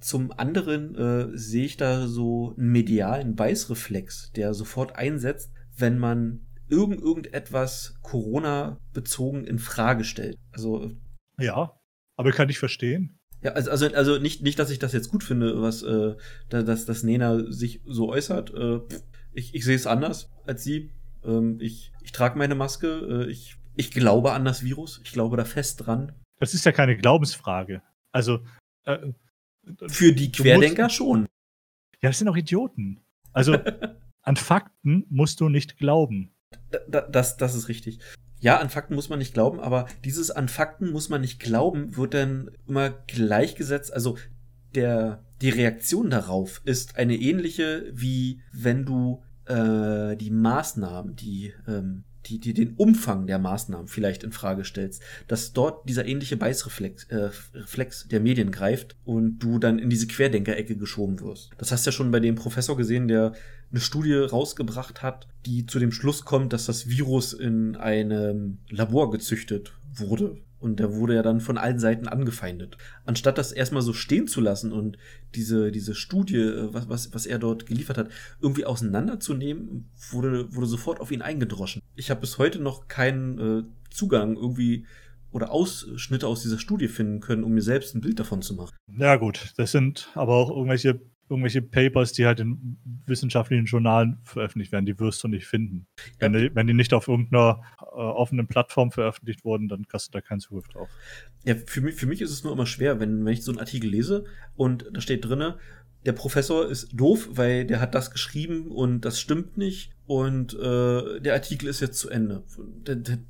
Zum anderen äh, sehe ich da so einen medialen Beißreflex, der sofort einsetzt, wenn man irgend, irgendetwas Corona-bezogen in Frage stellt. Also Ja, aber kann ich verstehen. ja, also, also, also nicht, nicht, dass ich das jetzt gut finde, was äh, da, dass, dass Nena sich so äußert. Äh, pff, ich ich sehe es anders als sie. Ähm, ich ich trage meine Maske. Äh, ich, ich glaube an das Virus. Ich glaube da fest dran. Das ist ja keine Glaubensfrage. Also, äh, Für die Querdenker musst- schon. ja, das sind auch Idioten. Also, an Fakten musst du nicht glauben. Da, das, das ist richtig. Ja, an Fakten muss man nicht glauben, aber dieses an Fakten muss man nicht glauben wird dann immer gleichgesetzt. Also der, die Reaktion darauf ist eine ähnliche, wie wenn du äh, die Maßnahmen, die, ähm, die, die den Umfang der Maßnahmen vielleicht in Frage stellst, dass dort dieser ähnliche Beißreflex äh, Reflex der Medien greift und du dann in diese Querdenkerecke geschoben wirst. Das hast du ja schon bei dem Professor gesehen, der eine Studie rausgebracht hat, die zu dem Schluss kommt, dass das Virus in einem Labor gezüchtet wurde. Und der wurde ja dann von allen Seiten angefeindet. Anstatt das erstmal so stehen zu lassen und diese, diese Studie, äh, was, was, was er dort geliefert hat, irgendwie auseinanderzunehmen, wurde, wurde sofort auf ihn eingedroschen. Ich habe bis heute noch keinen äh, Zugang irgendwie oder Ausschnitte aus dieser Studie finden können, um mir selbst ein Bild davon zu machen. Ja, gut, das sind aber auch irgendwelche irgendwelche Papers, die halt in wissenschaftlichen Journalen veröffentlicht werden, die wirst du nicht finden. Wenn, die, wenn die nicht auf irgendeiner äh, offenen Plattform veröffentlicht wurden, dann hast du da keinen Zugriff drauf. Ja, für mich, für mich ist es nur immer schwer, wenn, wenn ich so einen Artikel lese und da steht drinne, der Professor ist doof, weil der hat das geschrieben und das stimmt nicht und äh, der Artikel ist jetzt zu Ende. Dann, dann,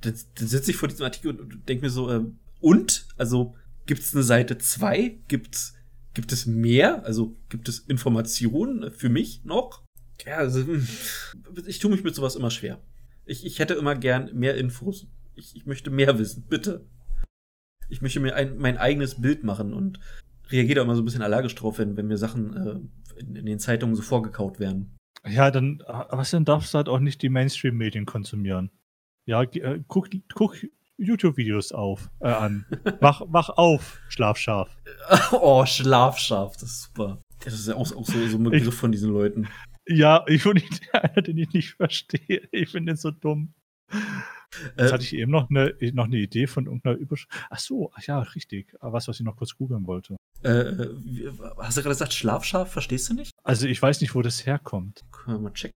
dann, dann sitze ich vor diesem Artikel und denke mir so, äh, und? Also gibt es eine Seite 2? Gibt's, gibt es mehr? Also gibt es Informationen für mich noch? Ja, also, hm, ich tue mich mit sowas immer schwer. Ich, ich hätte immer gern mehr Infos. Ich, ich möchte mehr wissen, bitte. Ich möchte mir ein, mein eigenes Bild machen und reagiere da immer so ein bisschen allergisch drauf, wenn, wenn mir Sachen äh, in, in, den Zeitungen so vorgekaut werden. Ja, dann, was denn darfst du halt auch nicht die Mainstream-Medien konsumieren. Ja, äh, guck, guck YouTube-Videos auf, äh, an. wach, wach auf, Schlafschaf. oh, Schlafschaf, das ist super. Das ist ja auch, auch so, so ein Begriff ich, von diesen Leuten. Ja, ich bin nicht einer, den ich nicht verstehe. Ich finde den so dumm. Jetzt äh, hatte ich eben noch eine, noch eine Idee von irgendeiner Überschrift. Ach so, ach ja, richtig. Was, was ich noch kurz googeln wollte. Äh, hast du gerade gesagt, Schlafschaf? Verstehst du nicht? Also, ich weiß nicht, wo das herkommt. Können wir mal checken.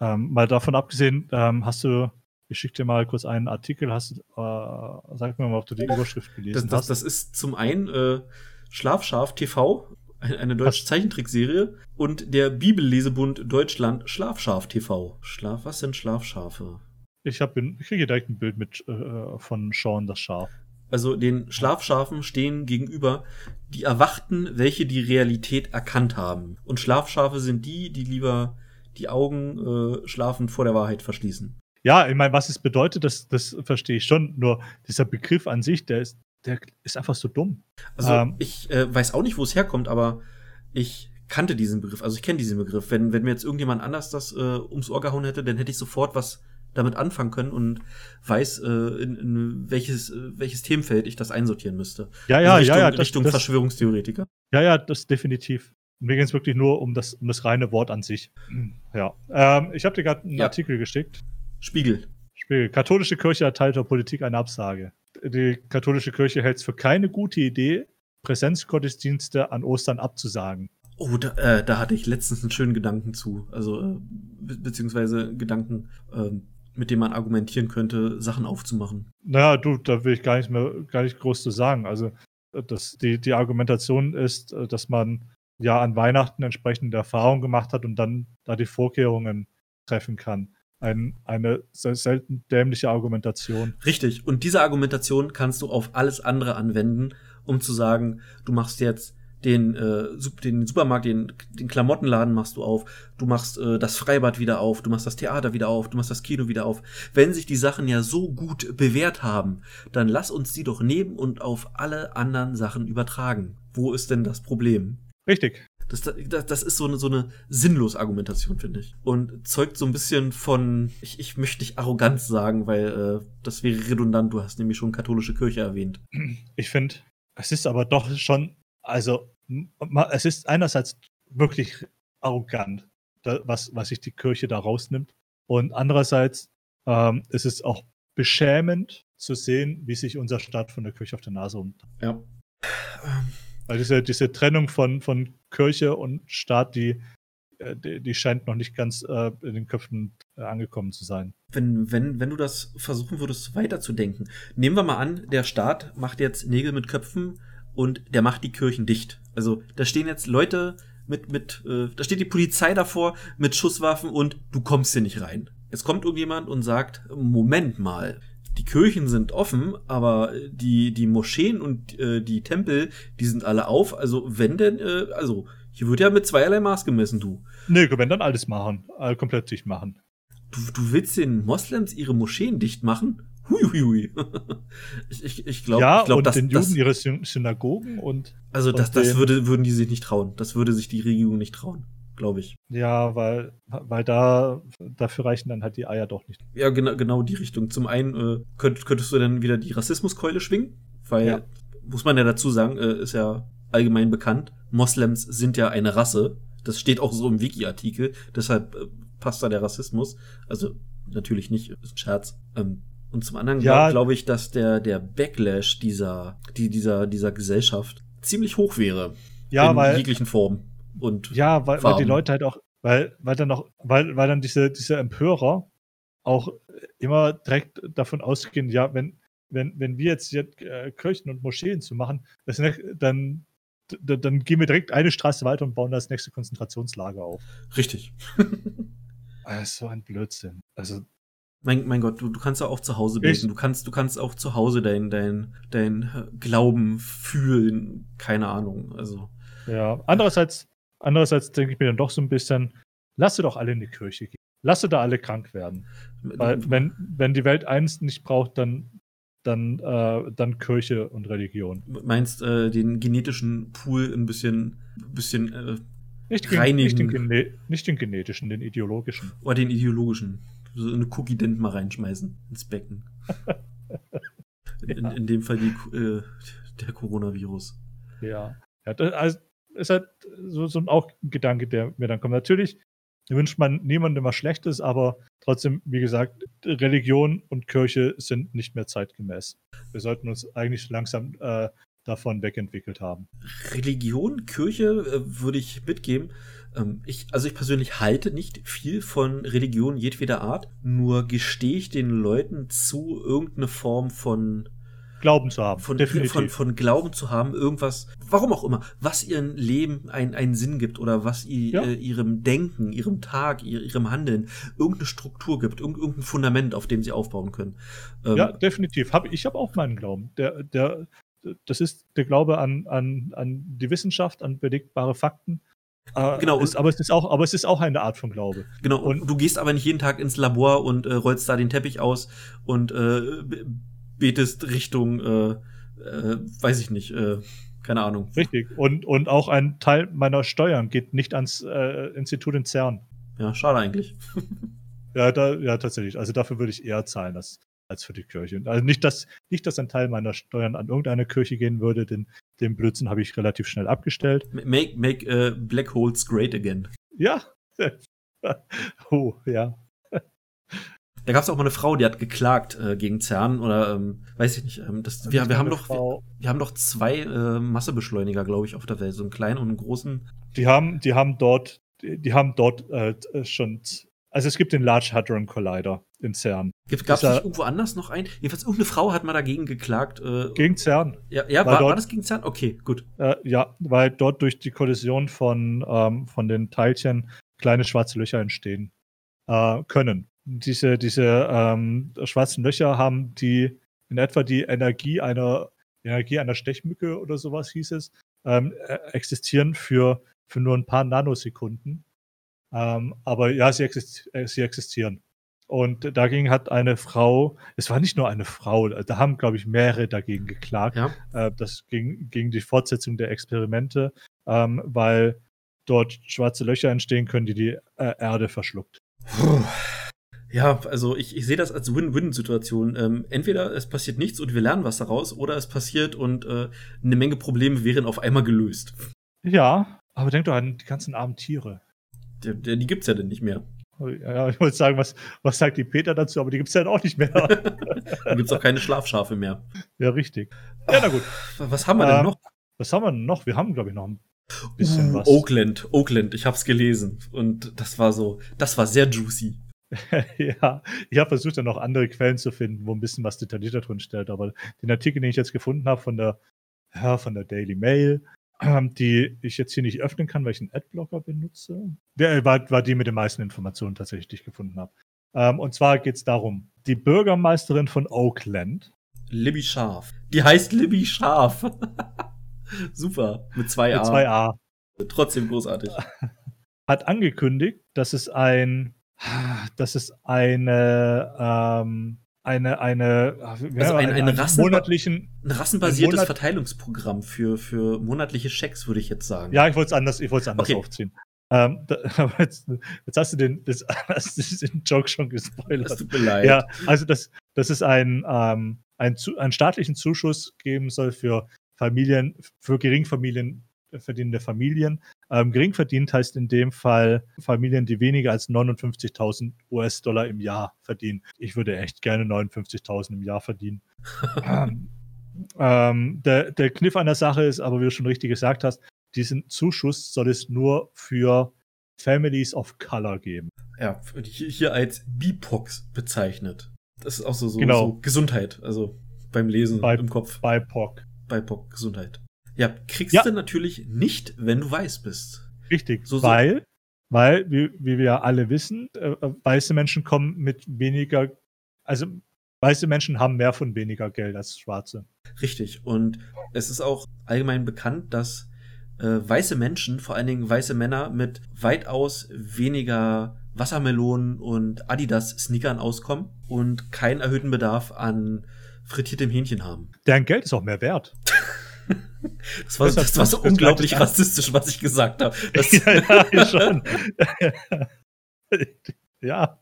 Ähm, mal davon abgesehen, ähm, hast du, ich schicke dir mal kurz einen Artikel, hast, äh, sag mir mal, ob du die Überschrift gelesen das, das, hast. Das ist zum einen äh, Schlafschaf TV, eine deutsche Zeichentrickserie und der Bibellesebund Deutschland Schlafschaf TV. Schlaf, was sind Schlafschafe? Ich, hab, ich kriege direkt ein Bild mit äh, von Sean das Schaf. Also den Schlafschafen stehen gegenüber die Erwachten, welche die Realität erkannt haben. Und Schlafschafe sind die, die lieber die Augen äh, schlafend vor der Wahrheit verschließen. Ja, ich meine, was es bedeutet, das, das verstehe ich schon. Nur dieser Begriff an sich, der ist, der ist einfach so dumm. Also ähm, ich äh, weiß auch nicht, wo es herkommt, aber ich kannte diesen Begriff. Also ich kenne diesen Begriff. Wenn, wenn mir jetzt irgendjemand anders das äh, ums Ohr gehauen hätte, dann hätte ich sofort was damit anfangen können und weiß, äh, in, in welches, äh, welches Themenfeld ich das einsortieren müsste. Ja, ja, also Richtung, ja, ja. Das, Richtung das, Verschwörungstheoretiker. Ja, ja, das definitiv. Mir ging es wirklich nur um das, um das reine Wort an sich. Ja. Ähm, ich habe dir gerade einen ja. Artikel geschickt. Spiegel. Spiegel. Katholische Kirche erteilt der Politik eine Absage. Die katholische Kirche hält es für keine gute Idee, Präsenzgottesdienste an Ostern abzusagen. Oh, da, äh, da hatte ich letztens einen schönen Gedanken zu. Also, äh, be beziehungsweise Gedanken, ähm, mit dem man argumentieren könnte, Sachen aufzumachen. Naja, du, da will ich gar nicht mehr, gar nicht groß zu sagen. Also, das, die, die Argumentation ist, dass man ja an Weihnachten entsprechende Erfahrungen gemacht hat und dann da die Vorkehrungen treffen kann. Ein, eine selten dämliche Argumentation. Richtig. Und diese Argumentation kannst du auf alles andere anwenden, um zu sagen, du machst jetzt den, äh, den Supermarkt, den, den Klamottenladen machst du auf, du machst äh, das Freibad wieder auf, du machst das Theater wieder auf, du machst das Kino wieder auf. Wenn sich die Sachen ja so gut bewährt haben, dann lass uns die doch nehmen und auf alle anderen Sachen übertragen. Wo ist denn das Problem? Richtig. Das, das, das ist so eine, so eine sinnlose Argumentation, finde ich. Und zeugt so ein bisschen von, ich, ich möchte nicht Arroganz sagen, weil äh, das wäre redundant. Du hast nämlich schon katholische Kirche erwähnt. Ich finde, es ist aber doch schon also, es ist einerseits wirklich arrogant, was, was sich die Kirche da rausnimmt. Und andererseits ähm, ist es auch beschämend zu sehen, wie sich unser Staat von der Kirche auf der Nase umdreht. Ja. Weil diese, diese Trennung von, von Kirche und Staat, die, äh, die, die scheint noch nicht ganz äh, in den Köpfen äh, angekommen zu sein. Wenn, wenn, wenn du das versuchen würdest, weiterzudenken, nehmen wir mal an, der Staat macht jetzt Nägel mit Köpfen und der macht die Kirchen dicht. Also da stehen jetzt Leute mit, mit, äh, da steht die Polizei davor mit Schusswaffen und du kommst hier nicht rein. Jetzt kommt irgendjemand und sagt, Moment mal, die Kirchen sind offen, aber die, die Moscheen und äh, die Tempel, die sind alle auf. Also wenn denn, äh, also hier wird ja mit zweierlei Maß gemessen, du. Nee, wenn dann alles machen, all komplett dicht machen. Du, du willst den Moslems ihre Moscheen dicht machen? Huiuiui. ich ich, ich glaube, ja, ich glaub, und das, den Juden ihre Synagogen und. Also, das, das würde, würden die sich nicht trauen. Das würde sich die Regierung nicht trauen, glaube ich. Ja, weil, weil da, dafür reichen dann halt die Eier doch nicht. Ja, genau, genau die Richtung. Zum einen äh, könnt, könntest du dann wieder die Rassismuskeule schwingen, weil, ja. muss man ja dazu sagen, äh, ist ja allgemein bekannt, Moslems sind ja eine Rasse. Das steht auch so im Wiki-Artikel, deshalb äh, passt da der Rassismus. Also, natürlich nicht, ist ein Scherz. Ähm, und zum anderen ja, glaube glaub ich, dass der, der Backlash dieser, die, dieser, dieser Gesellschaft ziemlich hoch wäre. Ja, in weil, jeglichen Formen. Und Ja, weil, weil die. Leute halt auch, weil, weil dann noch, weil, weil dann diese, diese Empörer auch immer direkt davon ausgehen, ja, wenn, wenn, wenn wir jetzt, jetzt äh, Kirchen und Moscheen zu machen, das, dann, d- dann gehen wir direkt eine Straße weiter und bauen das nächste Konzentrationslager auf. Richtig. Das ist so ein Blödsinn. Also, Mein, mein Gott, du, du kannst ja auch zu Hause beten. Du kannst, du kannst auch zu Hause dein, dein, dein Glauben fühlen. Keine Ahnung. Also. ja. Andererseits, andererseits denke ich mir dann doch so ein bisschen, lasse doch alle in die Kirche gehen. Lasse da alle krank werden. Weil wenn, wenn die Welt eins nicht braucht, dann, dann, äh, dann Kirche und Religion. meinst äh, den genetischen Pool ein bisschen, bisschen äh, Nicht Reinigen. nicht, den nicht den genetischen, den ideologischen. oder den ideologischen. So eine Cookie Dent mal reinschmeißen ins Becken. In, in, in dem Fall die, äh, der Coronavirus. Ja. ja das, also, ist halt so, so auch ein Gedanke, der mir dann kommt. Natürlich wünscht man niemandem was Schlechtes, aber trotzdem, wie gesagt, Religion und Kirche sind nicht mehr zeitgemäß. Wir sollten uns eigentlich langsam äh, davon wegentwickelt haben. Religion, Kirche äh, würde ich mitgeben. Ähm, ich, also ich persönlich halte nicht viel von Religion jedweder Art, nur gestehe ich den Leuten zu, irgendeine Form von Glauben zu haben. von, definitiv. von, von Glauben zu haben, irgendwas, warum auch immer, was ihrem Leben ein, einen Sinn gibt oder was i, Ja. äh, ihrem Denken, ihrem Tag, ihr, ihrem Handeln irgendeine Struktur gibt, irgend, irgendein Fundament, auf dem sie aufbauen können. Ähm, ja, definitiv. Hab, ich habe auch meinen Glauben. Der, der, das ist der Glaube an, an, an die Wissenschaft, an belegbare Fakten. Äh, Genau, Ist, aber, es ist auch, aber es ist auch eine Art von Glaube. Genau, und du gehst aber nicht jeden Tag ins Labor und äh, rollst da den Teppich aus und äh, betest Richtung, äh, äh, weiß ich nicht, äh, keine Ahnung. Richtig. Und, und auch ein Teil meiner Steuern geht nicht ans äh, Institut in CERN. Ja, schade eigentlich. Ja, da, ja, tatsächlich. Also dafür würde ich eher zahlen als, als für die Kirche. Also nicht, dass, nicht, dass ein Teil meiner Steuern an irgendeine Kirche gehen würde, denn den Blödsinn habe ich relativ schnell abgestellt. Make, make äh, Black Holes great again. Ja. oh, ja. Da gab es auch mal eine Frau, die hat geklagt äh, gegen CERN oder ähm, weiß ich nicht. Ähm, das, wir, wir, haben doch, wir, wir haben doch zwei äh, Massebeschleuniger, glaube ich, auf der Welt. So einen kleinen und einen großen. Die haben, die haben dort, die, haben dort äh, schon. Also es gibt den Large Hadron Collider in CERN. Gab es nicht irgendwo anders noch einen? Jedenfalls irgendeine Frau hat mal dagegen geklagt. Äh, Gegen CERN. ja, ja war, war dort- das gegen CERN? Okay, gut. Äh, ja, weil dort durch die Kollision von, ähm, von den Teilchen kleine schwarze Löcher entstehen äh, können. Diese, diese ähm, schwarzen Löcher haben die in etwa die Energie einer Energie einer Stechmücke oder sowas hieß es, ähm, äh, existieren für, für nur ein paar Nanosekunden. Ähm, aber ja, sie, exist äh, sie existieren. Und dagegen hat eine Frau, es war nicht nur eine Frau, da haben, glaube ich, mehrere dagegen geklagt, Ja. äh, das ging gegen die Fortsetzung der Experimente, ähm, weil dort schwarze Löcher entstehen können, die die äh, Erde verschluckt. Puh. Ja, also ich, ich sehe das als Win-Win-Situation. Ähm, entweder es passiert nichts und wir lernen was daraus, oder es passiert und äh, eine Menge Probleme wären auf einmal gelöst. Ja, aber denk doch an die ganzen armen Tiere. Der, der, die gibt's ja denn nicht mehr. Ja, ich wollte sagen, was, was sagt die Peter dazu, aber die gibt es ja auch nicht mehr. Da gibt's auch keine Schlafschafe mehr. ja, richtig. Ja, na gut. Was haben wir denn Ähm, noch? Was haben wir denn noch? Wir haben, glaube ich, noch ein bisschen Uh, was. Oakland, Oakland, ich hab's gelesen. Und das war so, das war sehr juicy. ja, ich habe versucht, dann noch andere Quellen zu finden, wo ein bisschen was detaillierter drin steht. Aber den Artikel, den ich jetzt gefunden habe von der, ja, von der Daily Mail, ähm, die ich jetzt hier nicht öffnen kann, weil ich einen Adblocker benutze, der war, war die mit den meisten Informationen tatsächlich, die ich gefunden habe. Ähm, und zwar geht es darum, die Bürgermeisterin von Oakland, Libby Scharf. Die heißt Libby Scharf. Super. Mit zwei mit A. 2a, Trotzdem großartig. hat angekündigt, dass es ein, dass es eine, ähm, eine, eine, wie Also ein- einen Rassen- monatlichen, Ein rassenbasiertes Monat- Verteilungsprogramm für, für monatliche Schecks, würde ich jetzt sagen. Ja, ich wollte es anders, ich wollte es anders Okay. aufziehen. Ähm, da, jetzt, jetzt hast du den, das, hast du den Joke schon Es gespoilert. tut mir leid. Ja, also das, das ist ein, ähm, ein zu, einen staatlichen Zuschuss geben soll für Familien, für Geringfamilien verdienende Familien. Ähm, gering verdient heißt in dem Fall Familien, die weniger als 59.000 US-Dollar im Jahr verdienen. Ich würde echt gerne 59.000 im Jahr verdienen. ähm, ähm, der, der Kniff an der Sache ist aber, wie du schon richtig gesagt hast, diesen Zuschuss soll es nur für Families of Color geben. Ja, hier, als BIPOX bezeichnet. Das ist auch so, so, Genau. so Gesundheit, also beim Lesen Bei- im Kopf. BIPOC. BIPOC, Gesundheit. Ja, kriegst Ja. du natürlich nicht, wenn du weiß bist. Richtig, So- weil, weil wie, wie wir ja alle wissen, äh, äh, weiße Menschen kommen mit weniger, also weiße Menschen haben mehr von weniger Geld als schwarze. Richtig. Und es ist auch allgemein bekannt, dass äh, weiße Menschen, vor allen Dingen weiße Männer, mit weitaus weniger Wassermelonen und Adidas-Sneakern auskommen und keinen erhöhten Bedarf an frittiertem Hähnchen haben. Deren Geld ist auch mehr wert. Das war, das war so das unglaublich rassistisch, was ich gesagt habe. Ja, ja, schon. ja.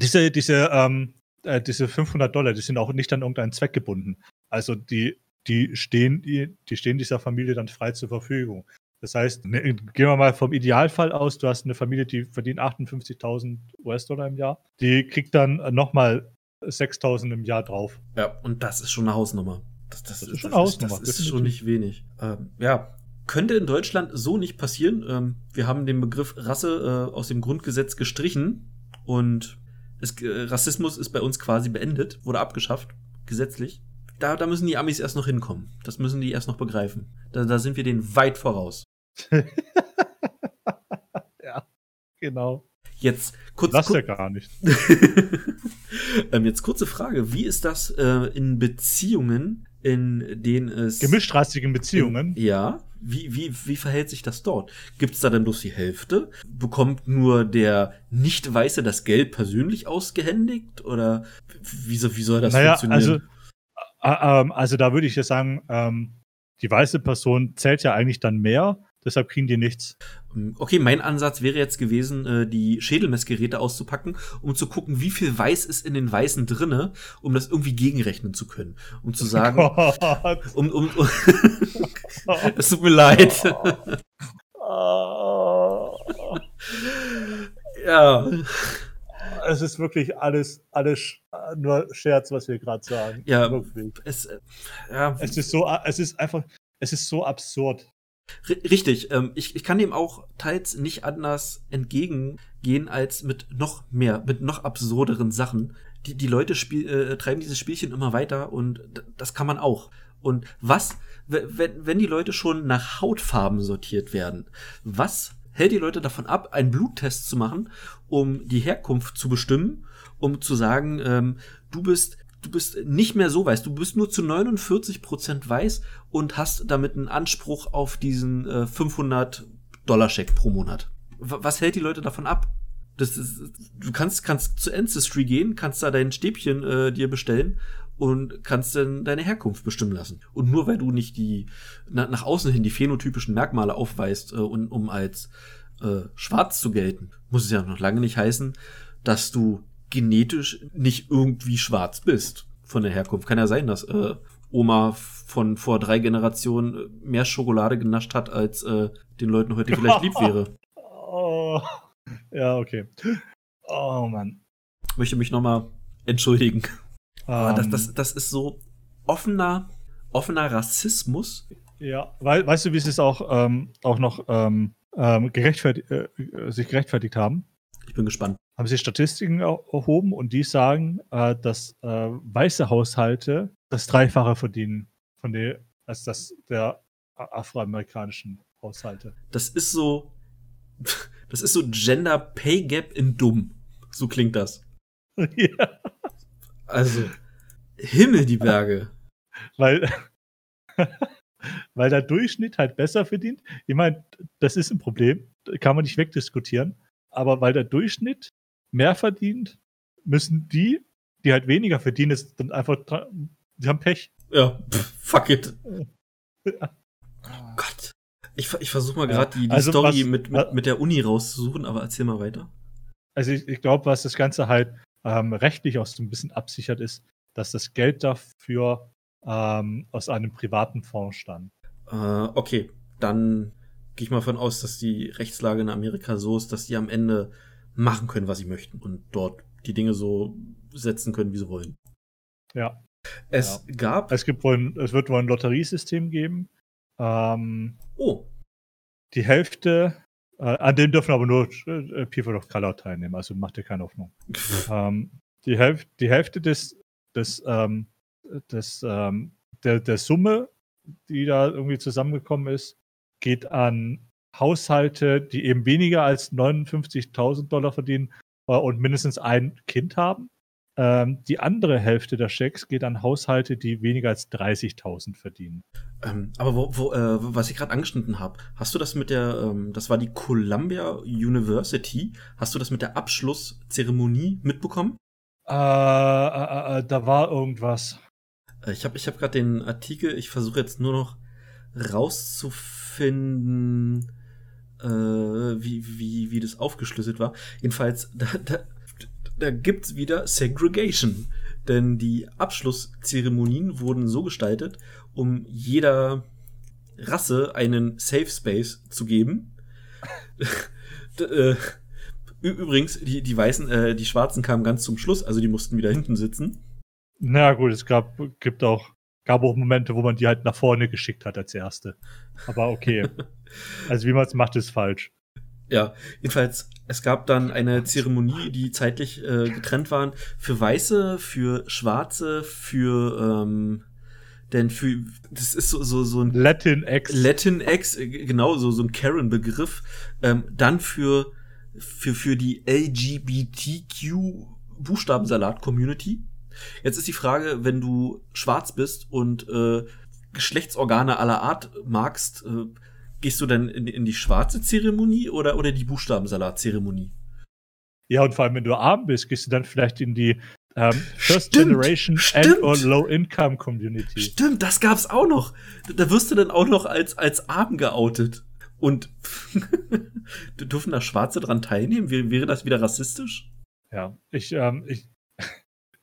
Diese, diese, ähm, äh, diese 500 Dollar, die sind auch nicht an irgendeinen Zweck gebunden. Also die, die, stehen, die, die stehen dieser Familie dann frei zur Verfügung. Das heißt, ne, gehen wir mal vom Idealfall aus, du hast eine Familie, die verdient 58.000 US-Dollar im Jahr. Die kriegt dann nochmal 6.000 im Jahr drauf. Ja, und das ist schon eine Hausnummer. Das, das, Das ist schon Hausnummer, Das ist definitiv. schon nicht wenig. Ähm, ja, könnte in Deutschland so nicht passieren. Ähm, wir haben den Begriff Rasse äh, aus dem Grundgesetz gestrichen und es, äh, Rassismus ist bei uns quasi beendet, wurde abgeschafft, gesetzlich. Da, da müssen die Amis erst noch hinkommen. Das müssen die erst noch begreifen. Da, da sind wir denen weit voraus. ja, genau. Jetzt kurz, Das kur- ja gar nicht. ähm, jetzt kurze Frage. Wie ist das äh, in Beziehungen, in denen es. Gemischtrassigen Beziehungen. Ja. Wie, wie, wie verhält sich das dort? Gibt es da dann bloß die Hälfte? Bekommt nur der Nicht-Weiße das Geld persönlich ausgehändigt? Oder wie, wie soll das naja, funktionieren? also, äh, ähm, also da würde ich ja sagen, ähm, die weiße Person zählt ja eigentlich dann mehr, deshalb kriegen die nichts. Okay, mein Ansatz wäre jetzt gewesen, äh, die Schädelmessgeräte auszupacken, um zu gucken, wie viel Weiß ist in den Weißen drinne, um das irgendwie gegenrechnen zu können. Um zu sagen, Gott. um, um, um es tut mir leid. Oh. ja. es ist wirklich alles, alles sch- nur Scherz, was wir gerade sagen. Ja. Wirklich. Es, äh, ja, Es ist so, es ist einfach, es ist so absurd. Ri- richtig. Ähm, ich, ich kann dem auch teils nicht anders entgegengehen als mit noch mehr, mit noch absurderen Sachen. Die, die Leute spiel, äh, treiben dieses Spielchen immer weiter und das kann man auch. Und was, we- wenn, wenn die Leute schon nach Hautfarben sortiert werden, was hält die Leute davon ab, einen Bluttest zu machen, um die Herkunft zu bestimmen, um zu sagen, ähm, du bist du bist nicht mehr so weiß, du bist nur zu 49% weiß und hast damit einen Anspruch auf diesen äh, 500 Dollar Scheck pro Monat. W was hält die Leute davon ab? Das ist, du kannst, kannst zu Ancestry gehen, kannst da dein Stäbchen äh, dir bestellen und kannst dann deine Herkunft bestimmen lassen. Und nur weil du nicht die na, nach außen hin die phänotypischen Merkmale aufweist, äh, und, um als äh, schwarz zu gelten, muss es ja noch lange nicht heißen, dass du genetisch nicht irgendwie schwarz bist von der Herkunft. Kann ja sein, dass äh, Oma von vor drei Generationen mehr Schokolade genascht hat, als äh, den Leuten heute vielleicht lieb wäre. Oh. Ja, okay. Oh Mann. Möchte mich nochmal entschuldigen. Das, Ähm, das, das ist so offener, offener Rassismus. Ja, weil, weißt du, wie sie es auch, ähm, auch noch ähm, ähm, gerechtfertigt, äh, äh, sich gerechtfertigt haben? Ich bin gespannt. Haben sie Statistiken er- erhoben und die sagen, äh, dass äh, weiße Haushalte das Dreifache verdienen von der, als das der afroamerikanischen Haushalte. Das ist so, das ist so Gender Pay Gap in dumm. So klingt das. ja, Also, Himmel die Berge. weil, weil der Durchschnitt halt besser verdient. Ich meine, das ist ein Problem, kann man nicht wegdiskutieren. Aber weil der Durchschnitt mehr verdient, müssen die, die halt weniger verdienen, ist dann einfach, die haben Pech. Ja, pff, fuck it. Ja. Gott. Ich, ich versuche mal Ja. gerade die, die Also Story was- mit, mit, mit der Uni rauszusuchen, aber erzähl mal weiter. Also ich, ich glaube, was das Ganze halt ähm, rechtlich auch so ein bisschen absichert ist, dass das Geld dafür ähm, aus einem privaten Fonds stammt. Äh, okay, dann gehe ich mal von aus, dass die Rechtslage in Amerika so ist, dass die am Ende machen können, was sie möchten und dort die Dinge so setzen können, wie sie wollen. Ja. Es gab, Es gibt wohl, es wird wohl ein Lotteriesystem geben, Ähm, Oh, die Hälfte, äh, an dem dürfen aber nur äh, People of Color teilnehmen, also macht dir keine Hoffnung. Ähm, die, Hälfte, die Hälfte des, des, ähm, des ähm, der, der Summe, die da irgendwie zusammengekommen ist, geht an Haushalte, die eben weniger als 59.000 Dollar verdienen äh, und mindestens ein Kind haben. Ähm, die andere Hälfte der Schecks geht an Haushalte, die weniger als 30.000 verdienen. ähm, aber wo, wo, äh, was ich gerade angeschnitten habe, hast du das mit der, ähm, das war die Columbia University, hast du das mit der Abschlusszeremonie mitbekommen? Äh, äh, äh, da war irgendwas. Äh, Ich habe ich hab gerade den Artikel, ich versuche jetzt nur noch rauszufinden, äh, wie, wie, wie das aufgeschlüsselt war. Jedenfalls, da, da, da gibt's wieder Segregation. Denn die Abschlusszeremonien wurden so gestaltet, um jeder Rasse einen Safe Space zu geben. Äh, Übrigens, die, die Weißen, äh, die Schwarzen kamen ganz zum Schluss, also die mussten wieder hinten sitzen. Na gut, es gab, gibt auch, gab auch Momente, wo man die halt nach vorne geschickt hat als erste. Aber okay. also wie man es macht, ist falsch. Ja, jedenfalls, es gab dann eine Zeremonie, die zeitlich äh, getrennt waren für Weiße, für Schwarze, für ähm, denn für das ist so so, so ein Latinx. Latinx, äh, genau so so ein Karen-Begriff, ähm, dann für für für die LGBTQ Buchstabensalat-Community. Jetzt ist die Frage, wenn du schwarz bist und äh, Geschlechtsorgane aller Art magst, äh, gehst du dann in, in die schwarze Zeremonie oder, oder die Buchstabensalat-Zeremonie? ja, und vor allem, wenn du arm bist, gehst du dann vielleicht in die ähm, First Stimmt, Generation stimmt. and or Low Income Community. Stimmt, das gab's auch noch. Da wirst du dann auch noch als, als arm geoutet. Und dürfen da Schwarze dran teilnehmen? Wäre, das wieder rassistisch? Ja, ich, ähm, ich,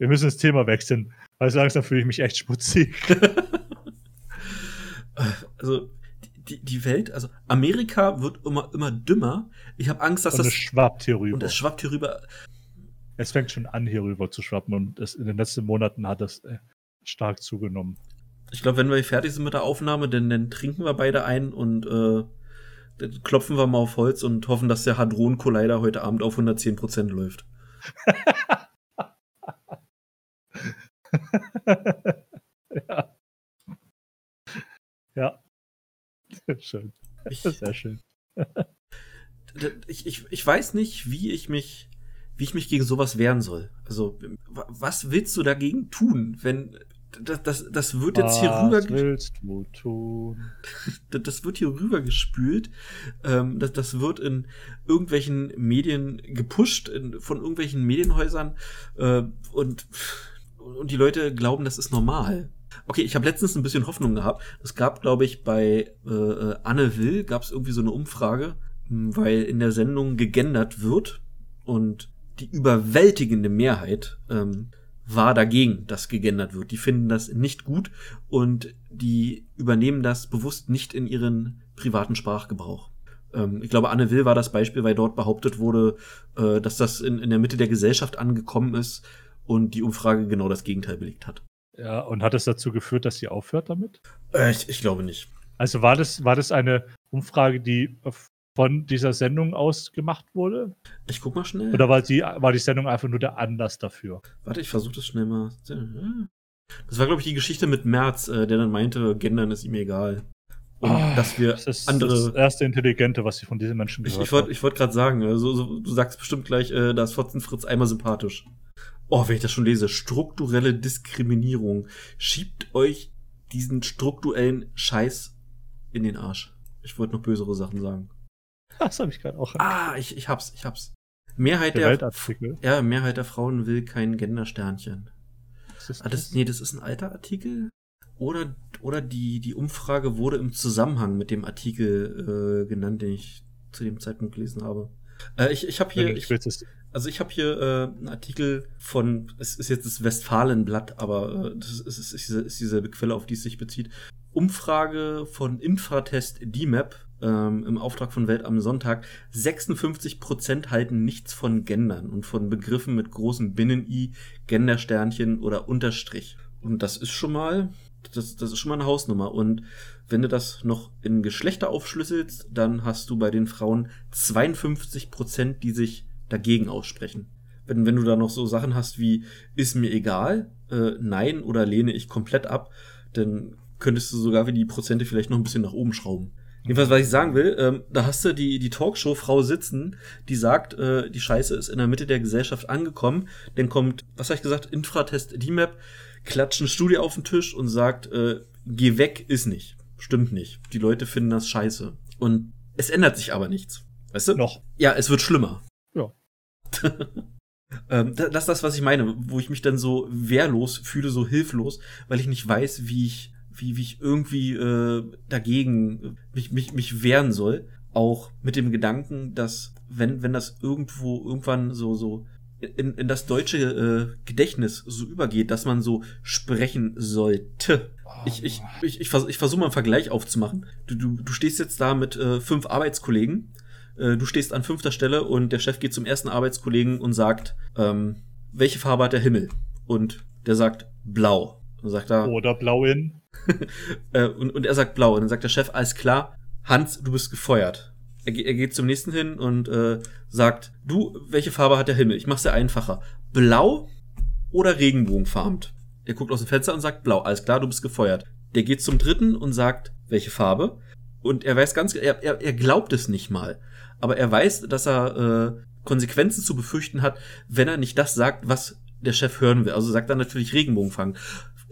wir müssen das Thema wechseln, weil so langsam fühle ich mich echt schmutzig. Also, die, die Welt, also Amerika wird immer, immer dümmer. Ich habe Angst, dass Und es das. schwappt hier rüber. Und es schwappt hier rüber. Es fängt schon an, hier rüber zu schwappen und es, in den letzten Monaten hat das äh, stark zugenommen. Ich glaube, wenn wir fertig sind mit der Aufnahme, dann, dann trinken wir beide ein und äh, dann klopfen wir mal auf Holz und hoffen, dass der Hadron Collider heute Abend auf 110% läuft. ja. Ja. Sehr schön. Ich, Sehr schön. ich, ich, ich weiß nicht, wie ich mich, wie ich mich gegen sowas wehren soll. Also, wa- was willst du dagegen tun, wenn das, das, das wird jetzt hier rüber, Was willst du tun? das, das wird hier rüber gespült. Ähm, das, das wird in irgendwelchen Medien gepusht, in, von irgendwelchen Medienhäusern äh, und, und die Leute glauben, das ist normal. Okay, ich habe letztens ein bisschen Hoffnung gehabt. Es gab, glaube ich, bei äh, äh, Anne Will gab es irgendwie so eine Umfrage, mh, weil in der Sendung gegendert wird und die überwältigende Mehrheit ähm, war dagegen, dass gegendert wird. Die finden das nicht gut und die übernehmen das bewusst nicht in ihren privaten Sprachgebrauch. Ähm, ich glaube, Anne Will war das Beispiel, weil dort behauptet wurde, äh, dass das in, in der Mitte der Gesellschaft angekommen ist und die Umfrage genau das Gegenteil belegt hat. Ja, und hat es dazu geführt, dass sie aufhört damit? Äh, ich, ich glaube nicht. Also war das, war das eine Umfrage, die von dieser Sendung aus gemacht wurde? Ich guck mal schnell. Oder war, die, war die Sendung einfach nur der Anlass dafür? Warte, ich versuche das schnell mal. Das war, glaube ich, die Geschichte mit Merz, äh, der dann meinte, Gendern ist ihm egal. Und Ah, dass wir das ist andere. das erste Intelligente, was ich von diesen Menschen Ich, gehört ich wollte habe. ich wollt gerade sagen, also, so, du sagst bestimmt gleich, äh, da ist Fotzen Fritz einmal sympathisch. Oh, wenn ich das schon lese, strukturelle Diskriminierung. Schiebt euch diesen strukturellen Scheiß in den Arsch. Ich wollte noch bösere Sachen sagen. Das habe ich gerade auch. Ah, ich, ich hab's, ich hab's. Mehrheit der der, ja, Mehrheit der Frauen will kein Gendersternchen. Ah, das, nee, das ist ein alter Artikel. Oder, oder die, die Umfrage wurde im Zusammenhang mit dem Artikel äh, genannt, den ich zu dem Zeitpunkt gelesen habe. Äh, ich ich habe hier, ich, ich also ich habe hier äh, einen Artikel von, es ist jetzt das Westfalenblatt, aber äh, das ist, ist, ist, ist dieselbe Quelle, auf die es sich bezieht. Umfrage von Infratest DMAP ähm, im Auftrag von Welt am Sonntag. 56% halten nichts von Gendern und von Begriffen mit großen Binnen-I, Gendersternchen oder Unterstrich. Und das ist schon mal Das, das ist schon mal eine Hausnummer. Und wenn du das noch in Geschlechter aufschlüsselst, dann hast du bei den Frauen 52 Prozent, die sich dagegen aussprechen. Wenn, wenn du da noch so Sachen hast wie, ist mir egal, äh, nein oder lehne ich komplett ab, dann könntest du sogar wie die Prozente vielleicht noch ein bisschen nach oben schrauben. Jedenfalls, was ich sagen will, ähm, da hast du die, die Talkshow-Frau sitzen, die sagt, äh, die Scheiße ist in der Mitte der Gesellschaft angekommen. Dann kommt, was habe ich gesagt, Infratest DMAP, klatscht eine Studie auf den Tisch und sagt, äh, geh weg ist nicht. Stimmt nicht. Die Leute finden das scheiße. Und es ändert sich aber nichts. Weißt du? Noch. Ja, es wird schlimmer. Ja. ähm, das ist das, was ich meine, wo ich mich dann so wehrlos fühle, so hilflos, weil ich nicht weiß, wie ich wie, wie ich irgendwie äh, dagegen äh, mich, mich, mich wehren soll. Auch mit dem Gedanken, dass wenn, wenn das irgendwo irgendwann so, so in, in das deutsche äh, Gedächtnis so übergeht, dass man so sprechen sollte. Ich, ich, ich, ich, vers ich versuche mal einen Vergleich aufzumachen. Du, du, du stehst jetzt da mit äh, fünf Arbeitskollegen. Äh, du stehst an fünfter Stelle und der Chef geht zum ersten Arbeitskollegen und sagt, ähm, welche Farbe hat der Himmel? Und der sagt blau. Und sagt er, Oder blau in. äh, und, und er sagt blau. Und dann sagt der Chef, alles klar, Hans, du bist gefeuert. Er, er geht zum nächsten hin und äh, sagt, du, welche Farbe hat der Himmel? Ich mach's dir einfacher. Blau oder regenbogenfarbt? Er guckt aus dem Fenster und sagt blau. Alles klar, du bist gefeuert. Der geht zum dritten und sagt, welche Farbe? Und er weiß ganz, er, er, er glaubt es nicht mal. Aber er weiß, dass er äh, Konsequenzen zu befürchten hat, wenn er nicht das sagt, was der Chef hören will. Also sagt er natürlich Regenbogenfarben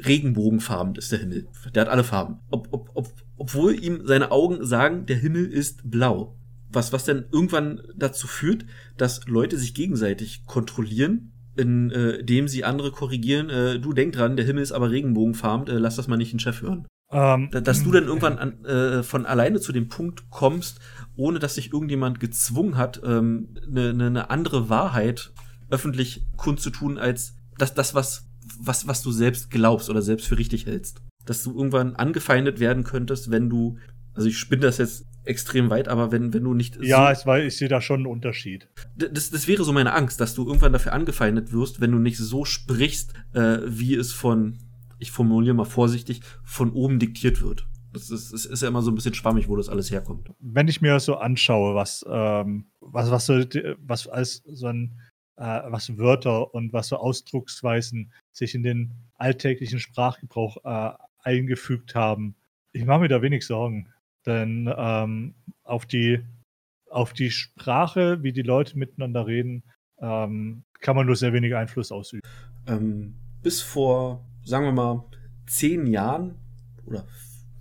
regenbogenfarben ist der Himmel. Der hat alle Farben. Ob, ob, ob, obwohl ihm seine Augen sagen, der Himmel ist blau. Was, was dann irgendwann dazu führt, dass Leute sich gegenseitig kontrollieren, indem äh, sie andere korrigieren. Äh, du denk dran, der Himmel ist aber regenbogenfarben, äh, lass das mal nicht den Chef hören. Ähm, dass du dann irgendwann an, äh, von alleine zu dem Punkt kommst, ohne dass sich irgendjemand gezwungen hat, eine ähm, ne, ne andere Wahrheit öffentlich kundzutun, als das, das was was, was du selbst glaubst oder selbst für richtig hältst. Dass du irgendwann angefeindet werden könntest, wenn du, also ich spinne das jetzt extrem weit, aber wenn, wenn du nicht. Ja, so, ich, ich sehe da schon einen Unterschied. Das, das wäre so meine Angst, dass du irgendwann dafür angefeindet wirst, wenn du nicht so sprichst, äh, wie es von, ich formuliere mal vorsichtig, von oben diktiert wird. Das ist, das ist ja immer so ein bisschen schwammig, wo das alles herkommt. Wenn ich mir das so anschaue, was, ähm, was, was, so, was als so ein äh, was Wörter und was so Ausdrucksweisen sich in den alltäglichen Sprachgebrauch äh, eingefügt haben. Ich mache mir da wenig Sorgen, denn ähm, auf, die, auf die Sprache, wie die Leute miteinander reden, ähm, kann man nur sehr wenig Einfluss ausüben. Ähm, bis vor, sagen wir mal, zehn Jahren oder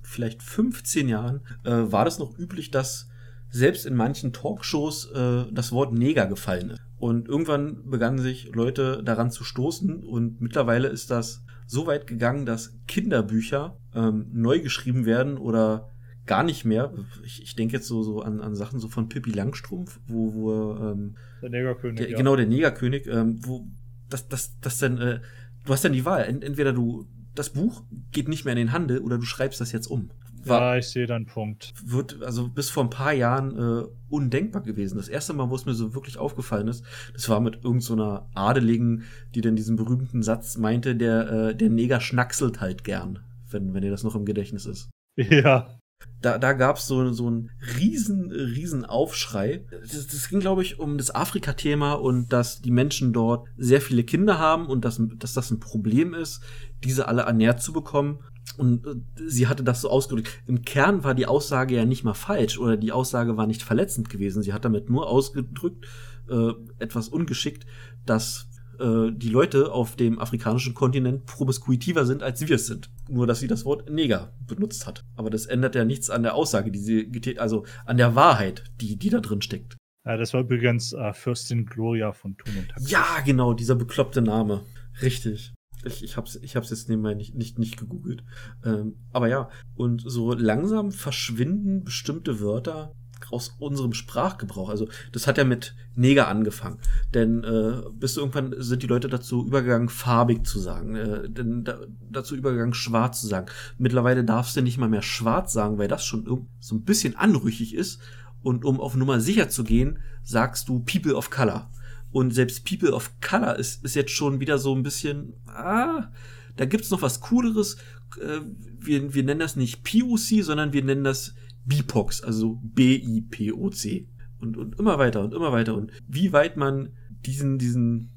vielleicht 15 Jahren äh, war das noch üblich, dass selbst in manchen Talkshows äh, das Wort Neger gefallen ist. Und irgendwann begannen sich Leute daran zu stoßen und mittlerweile ist das so weit gegangen, dass Kinderbücher ähm, neu geschrieben werden oder gar nicht mehr. Ich, ich denke jetzt so, so an, an Sachen so von Pippi Langstrumpf, wo, wo ähm, der Negerkönig. Der, ja. Genau, der Negerkönig, ähm, wo das, das, das dann, äh, du hast dann die Wahl. Entweder du, das Buch geht nicht mehr in den Handel oder du schreibst das jetzt um war, ja, ich sehe deinen Punkt. Wird also bis vor ein paar Jahren äh, undenkbar gewesen. Das erste Mal, wo es mir so wirklich aufgefallen ist, das war mit irgendeiner so Adeligen, die dann diesen berühmten Satz meinte, der, äh, der Neger schnackselt halt gern, wenn, wenn dir das noch im Gedächtnis ist. Ja. Da, da gab es so, so einen riesen, riesen Aufschrei. Das, das ging, glaube ich, um das Afrika-Thema und dass die Menschen dort sehr viele Kinder haben und dass, dass das ein Problem ist, diese alle ernährt zu bekommen. Und äh, sie hatte das so ausgedrückt. Im Kern war die Aussage ja nicht mal falsch oder die Aussage war nicht verletzend gewesen. Sie hat damit nur ausgedrückt, äh, etwas ungeschickt, dass äh, die Leute auf dem afrikanischen Kontinent promiskuitiver sind, als wir es sind. Nur, dass sie das Wort Neger benutzt hat. Aber das ändert ja nichts an der Aussage, die sie getätigt, also an der Wahrheit, die, die da drin steckt. Ja, das war übrigens äh, Fürstin Gloria von Thun und Taxis. Ja, genau, dieser bekloppte Name. Richtig. Ich, ich habe es ich hab's jetzt nebenbei nicht, nicht, nicht gegoogelt. Ähm, aber ja, und so langsam verschwinden bestimmte Wörter aus unserem Sprachgebrauch. Also das hat ja mit Neger angefangen. Denn äh, bis irgendwann sind die Leute dazu übergegangen, farbig zu sagen. Äh, denn da, dazu übergegangen, schwarz zu sagen. Mittlerweile darfst du nicht mal mehr schwarz sagen, weil das schon so ein bisschen anrüchig ist. Und um auf Nummer sicher zu gehen, sagst du People of Color. Und selbst People of Color ist, ist jetzt schon wieder so ein bisschen, ah, da gibt's noch was Cooleres. äh, wir, wir nennen das nicht POC, sondern wir nennen das BIPOX, also B-I-P-O-C. Und, und immer weiter und immer weiter. Und wie weit man diesen, diesen,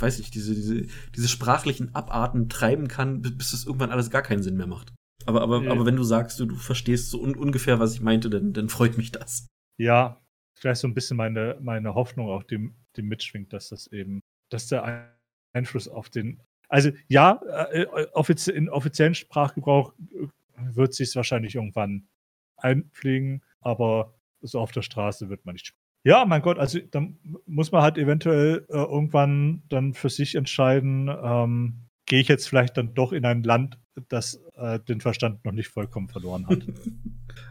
weiß ich, diese, diese, diese sprachlichen Abarten treiben kann, bis es irgendwann alles gar keinen Sinn mehr macht. Aber, aber, Ja. aber wenn du sagst, du, du verstehst so un ungefähr, was ich meinte, dann, dann freut mich das. Ja, vielleicht so ein bisschen meine, meine Hoffnung auch, die, die mitschwingt, dass das eben, dass der Ein- Einfluss auf den. Also ja, äh, offizie in offiziellen Sprachgebrauch äh, wird sich wahrscheinlich irgendwann einpflegen, aber so auf der Straße wird man nicht sprechen. Ja, mein Gott, also dann muss man halt eventuell äh, irgendwann dann für sich entscheiden, ähm, gehe ich jetzt vielleicht dann doch in ein Land, das äh, den Verstand noch nicht vollkommen verloren hat.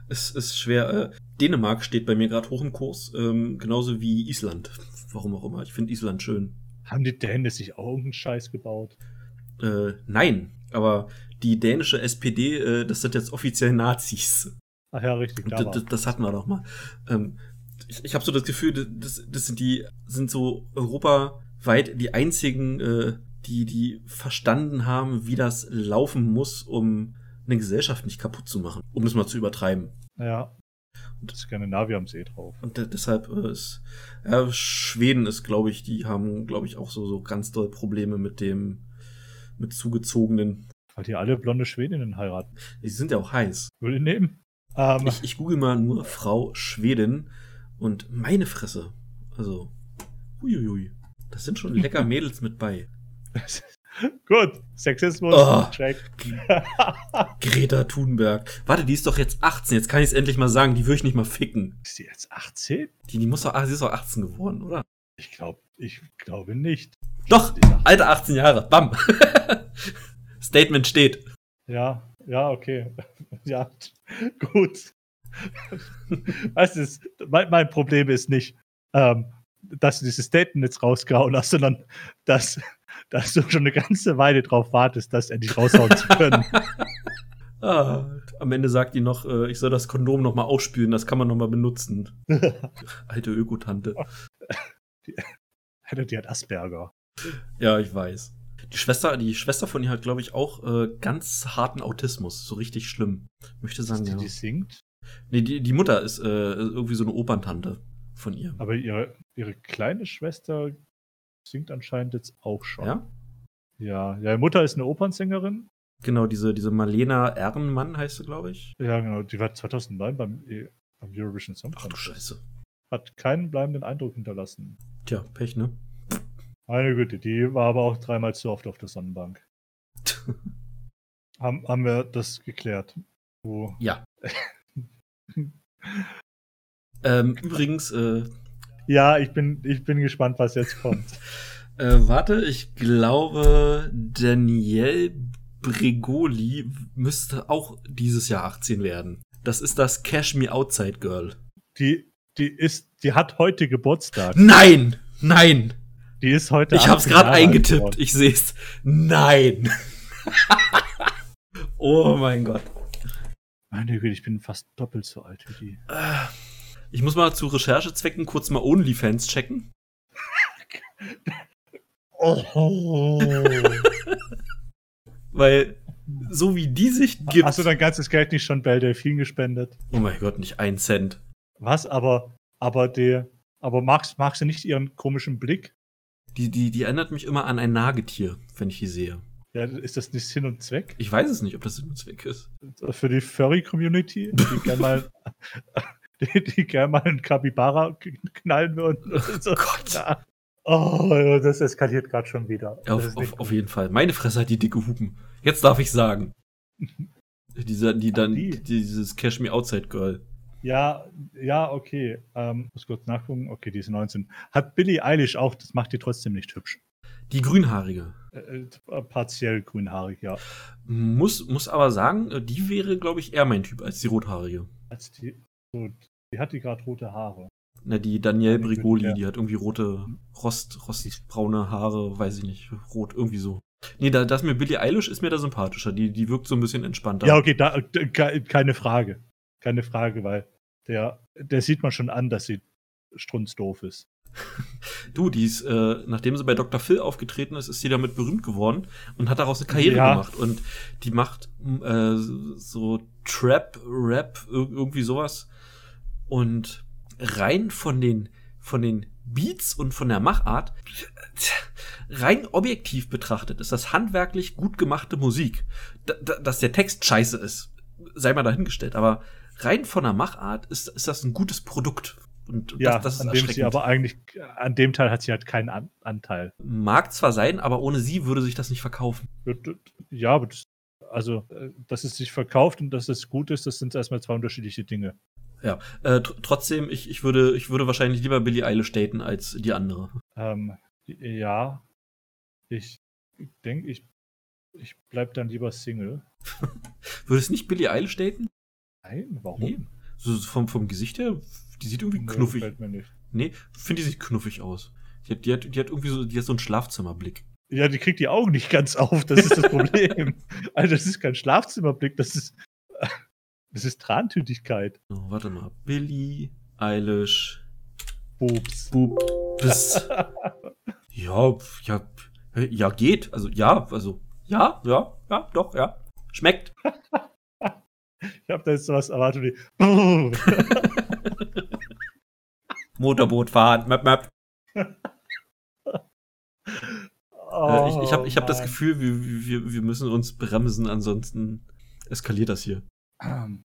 Es ist schwer. Äh, Dänemark steht bei mir gerade hoch im Kurs, ähm, genauso wie Island. Warum auch immer. Ich finde Island schön. Haben die Dänen sich auch irgendeinen Scheiß gebaut? Äh, nein, aber die dänische SPD, äh, das sind jetzt offiziell Nazis. Ach ja, richtig. Da Das, das, hatten wir doch mal. Ähm, ich ich habe so das Gefühl, das, das sind die sind so europaweit die einzigen, äh, die die verstanden haben, wie das laufen muss, um eine Gesellschaft nicht kaputt zu machen, um es mal zu übertreiben. Ja. Und das Skandinavier haben sie eh drauf. Und de deshalb äh, ist ja, Schweden ist, glaube ich, die haben, glaube ich, auch so so ganz doll Probleme mit dem mit zugezogenen. Weil die alle blonde Schwedinnen heiraten. Die sind ja auch heiß. Würde nehmen. Ähm, Ich, ich google mal nur Frau Schwedin und meine Fresse. Also, huiuiui. Das sind schon lecker Mädels mit bei. gut. Sexismus. Oh. Greta Thunberg. Warte, die ist doch jetzt 18. Jetzt kann ich es endlich mal sagen. Die würde ich nicht mal ficken. ist sie jetzt 18? Die, die muss doch, ah, sie ist doch 18 geworden, oder? Ich glaube, ich glaube nicht. Doch, alter 18 Jahre. Bam. Statement steht. Ja, ja, okay. Ja, gut. Weißt du, mein, mein Problem ist nicht, ähm, dass du dieses Statement jetzt rausgehauen hast, sondern dass, dass du schon eine ganze Weile drauf wartest, das endlich raushauen zu können. Ah, am Ende sagt die noch, äh, ich soll das Kondom noch mal ausspülen. Das kann man noch mal benutzen. Alte Ökotante. Alter, die hat Asperger. Ja, ich weiß. Die Schwester, die Schwester von ihr hat, glaube ich, auch äh, ganz harten Autismus. So richtig schlimm. Ich möchte sagen, die, ja. die singt, Nee, die, die Mutter ist äh, irgendwie so eine Operntante von ihr. aber ihre, ihre kleine Schwester singt anscheinend jetzt auch schon. Ja? Ja, ja, ihre Mutter ist eine Opernsängerin. Genau, diese, diese Marlena Ehrenmann heißt sie, glaube ich. Ja, genau, die war 2009 beim, E- beim Eurovision Song Ach du Contest. Scheiße. Hat keinen bleibenden Eindruck hinterlassen. Tja, Pech, ne? Meine Güte, die war aber auch dreimal zu oft auf der Sonnenbank. Haben, haben wir das geklärt? Wo, Ja. ähm, übrigens, äh, ja, ich bin, ich bin gespannt, was jetzt kommt. äh, warte, ich glaube, Danielle Bregoli müsste auch dieses Jahr 18 werden. Das ist das Cash Me Outside Girl. Die, die ist, die hat heute Geburtstag. Nein! Nein! Die ist heute. Ich hab's 18 gerade eingetippt. Ich seh's. Nein! oh mein Gott. Meine Güte, ich bin fast doppelt so alt wie die. Ich muss mal zu Recherchezwecken kurz mal OnlyFans checken. Oh. Weil, so wie die sich gibt. Hast du dein ganzes Geld nicht schon bei Delfin gespendet? oh mein Gott, nicht ein Cent. Was? Aber, aber der, aber magst, magst du nicht ihren komischen Blick? Die, die, die erinnert mich immer an ein Nagetier, wenn ich die sehe. Ja, ist das nicht Sinn und Zweck? Ich weiß es nicht, ob das Sinn und Zweck ist. Für die Furry-Community, die gerne mal, die, die gern mal einen Kapibara knallen würden. So. Oh Gott. Ja. Oh, das eskaliert gerade schon wieder. Ja, auf, auf, auf jeden Fall. Meine Fresse hat die dicke Hupen. Jetzt darf ich sagen. Diese, die dann, die. dieses Cash Me Outside Girl. Ja, ja, okay. Ähm, muss kurz nachgucken. Okay, die ist 19. Hat Billie Eilish auch, das macht die trotzdem nicht hübsch. Die Grünhaarige. Äh, äh, partiell grünhaarig, ja. Muss, muss aber sagen, äh, die wäre, glaube ich, eher mein Typ als die Rothaarige. Als die, so, die hat die gerade rote Haare. Na, die Danielle Brigoli, ja. die hat irgendwie rote, rost, rostbraune Haare, weiß ich nicht, rot, irgendwie so. Nee, da, das mir Billie Eilish ist mir da sympathischer. Die, die wirkt so ein bisschen entspannter. Ja, okay, da, ke- keine Frage. Keine Frage, weil der, der sieht man schon an, dass sie strunzdoof ist. Du, die ist, äh, nachdem sie bei Dr. Phil aufgetreten ist, ist sie damit berühmt geworden und hat daraus eine Karriere Ja. gemacht. Und die macht äh, so Trap, Rap, ir irgendwie sowas. Und rein von den, von den Beats und von der Machart, rein objektiv betrachtet, ist das handwerklich gut gemachte Musik. Da, dass der Text scheiße ist, sei mal dahingestellt. Aber rein von der Machart ist, ist das ein gutes Produkt. Und Ja, das, das ist an dem sie aber eigentlich, an dem Teil hat sie halt keinen an Anteil. Mag zwar sein, aber ohne sie würde sich das nicht verkaufen. Ja, aber das, also, äh, dass es sich verkauft und dass es gut ist, das sind erstmal zwei unterschiedliche Dinge. Ja, äh, tr trotzdem, ich, ich, würde, ich würde wahrscheinlich lieber Billie Eilish daten als die andere. Ähm, ja, ich denke, ich, ich bleib dann lieber Single. Würdest nicht Billie Eilish daten? Nein, warum? Nee. So vom, vom Gesicht her, die sieht irgendwie Nee, knuffig. gefällt mir nicht. Nee, finde die sieht knuffig aus. Die hat, die hat, die hat irgendwie so, die hat so einen Schlafzimmerblick. Ja, die kriegt die Augen nicht ganz auf, das ist das Problem. also, das ist kein Schlafzimmerblick, das ist, das ist Trantütigkeit. Oh, warte mal. Billie Eilish. Boobs. Bub. Bis. ja, ja, ja, geht. Also, ja, also, ja, ja, ja, doch, ja. Schmeckt. Ich habe da jetzt sowas erwartet wie. Motorboot fahren. Möp, möp. Äh, ich ich habe ich hab das Oh. Gefühl, wir, wir, wir müssen uns bremsen, ansonsten eskaliert das hier. Ähm,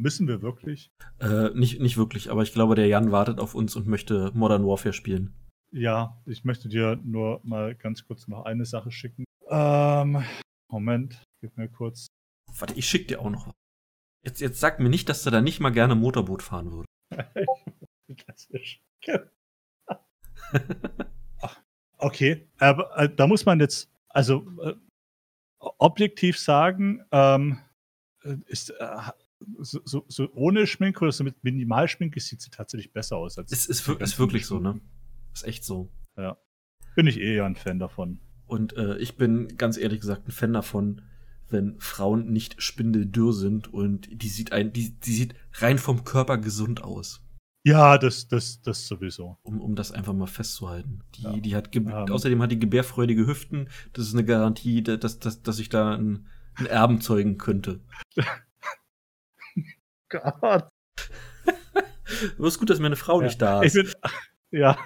müssen wir wirklich? Äh, nicht, nicht wirklich, aber ich glaube, der Jan wartet auf uns und möchte Modern Warfare spielen. Ja, ich möchte dir nur mal ganz kurz noch eine Sache schicken. Ähm, Moment, gib mir kurz. Warte, ich schick dir auch noch was. Jetzt, jetzt sag mir nicht, dass du da nicht mal gerne Motorboot fahren würdest. Das ist- okay, aber äh, da muss man jetzt, also äh, objektiv sagen, ähm, äh, ist äh, so, so, so ohne Schminke oder so mit Minimalschminke sieht sie tatsächlich besser aus. Als Ist, ist, ist wirklich so, ne? Ist echt so. Bin ich eh ein Fan davon. Und äh, ich bin ganz ehrlich gesagt ein Fan davon, wenn Frauen nicht spindeldürr sind und die sieht ein, die, die sieht rein vom Körper gesund aus. Ja, das, das, das sowieso. Um, um das einfach mal festzuhalten. Die, Ja. die hat ge Ähm. außerdem hat die gebärfreudige Hüften. Das ist eine Garantie, da- dass, dass, dass ich da einen, einen Erben zeugen könnte. Gott. Aber ist gut, dass meine Frau Ja. nicht da Ich ist. bin, ja.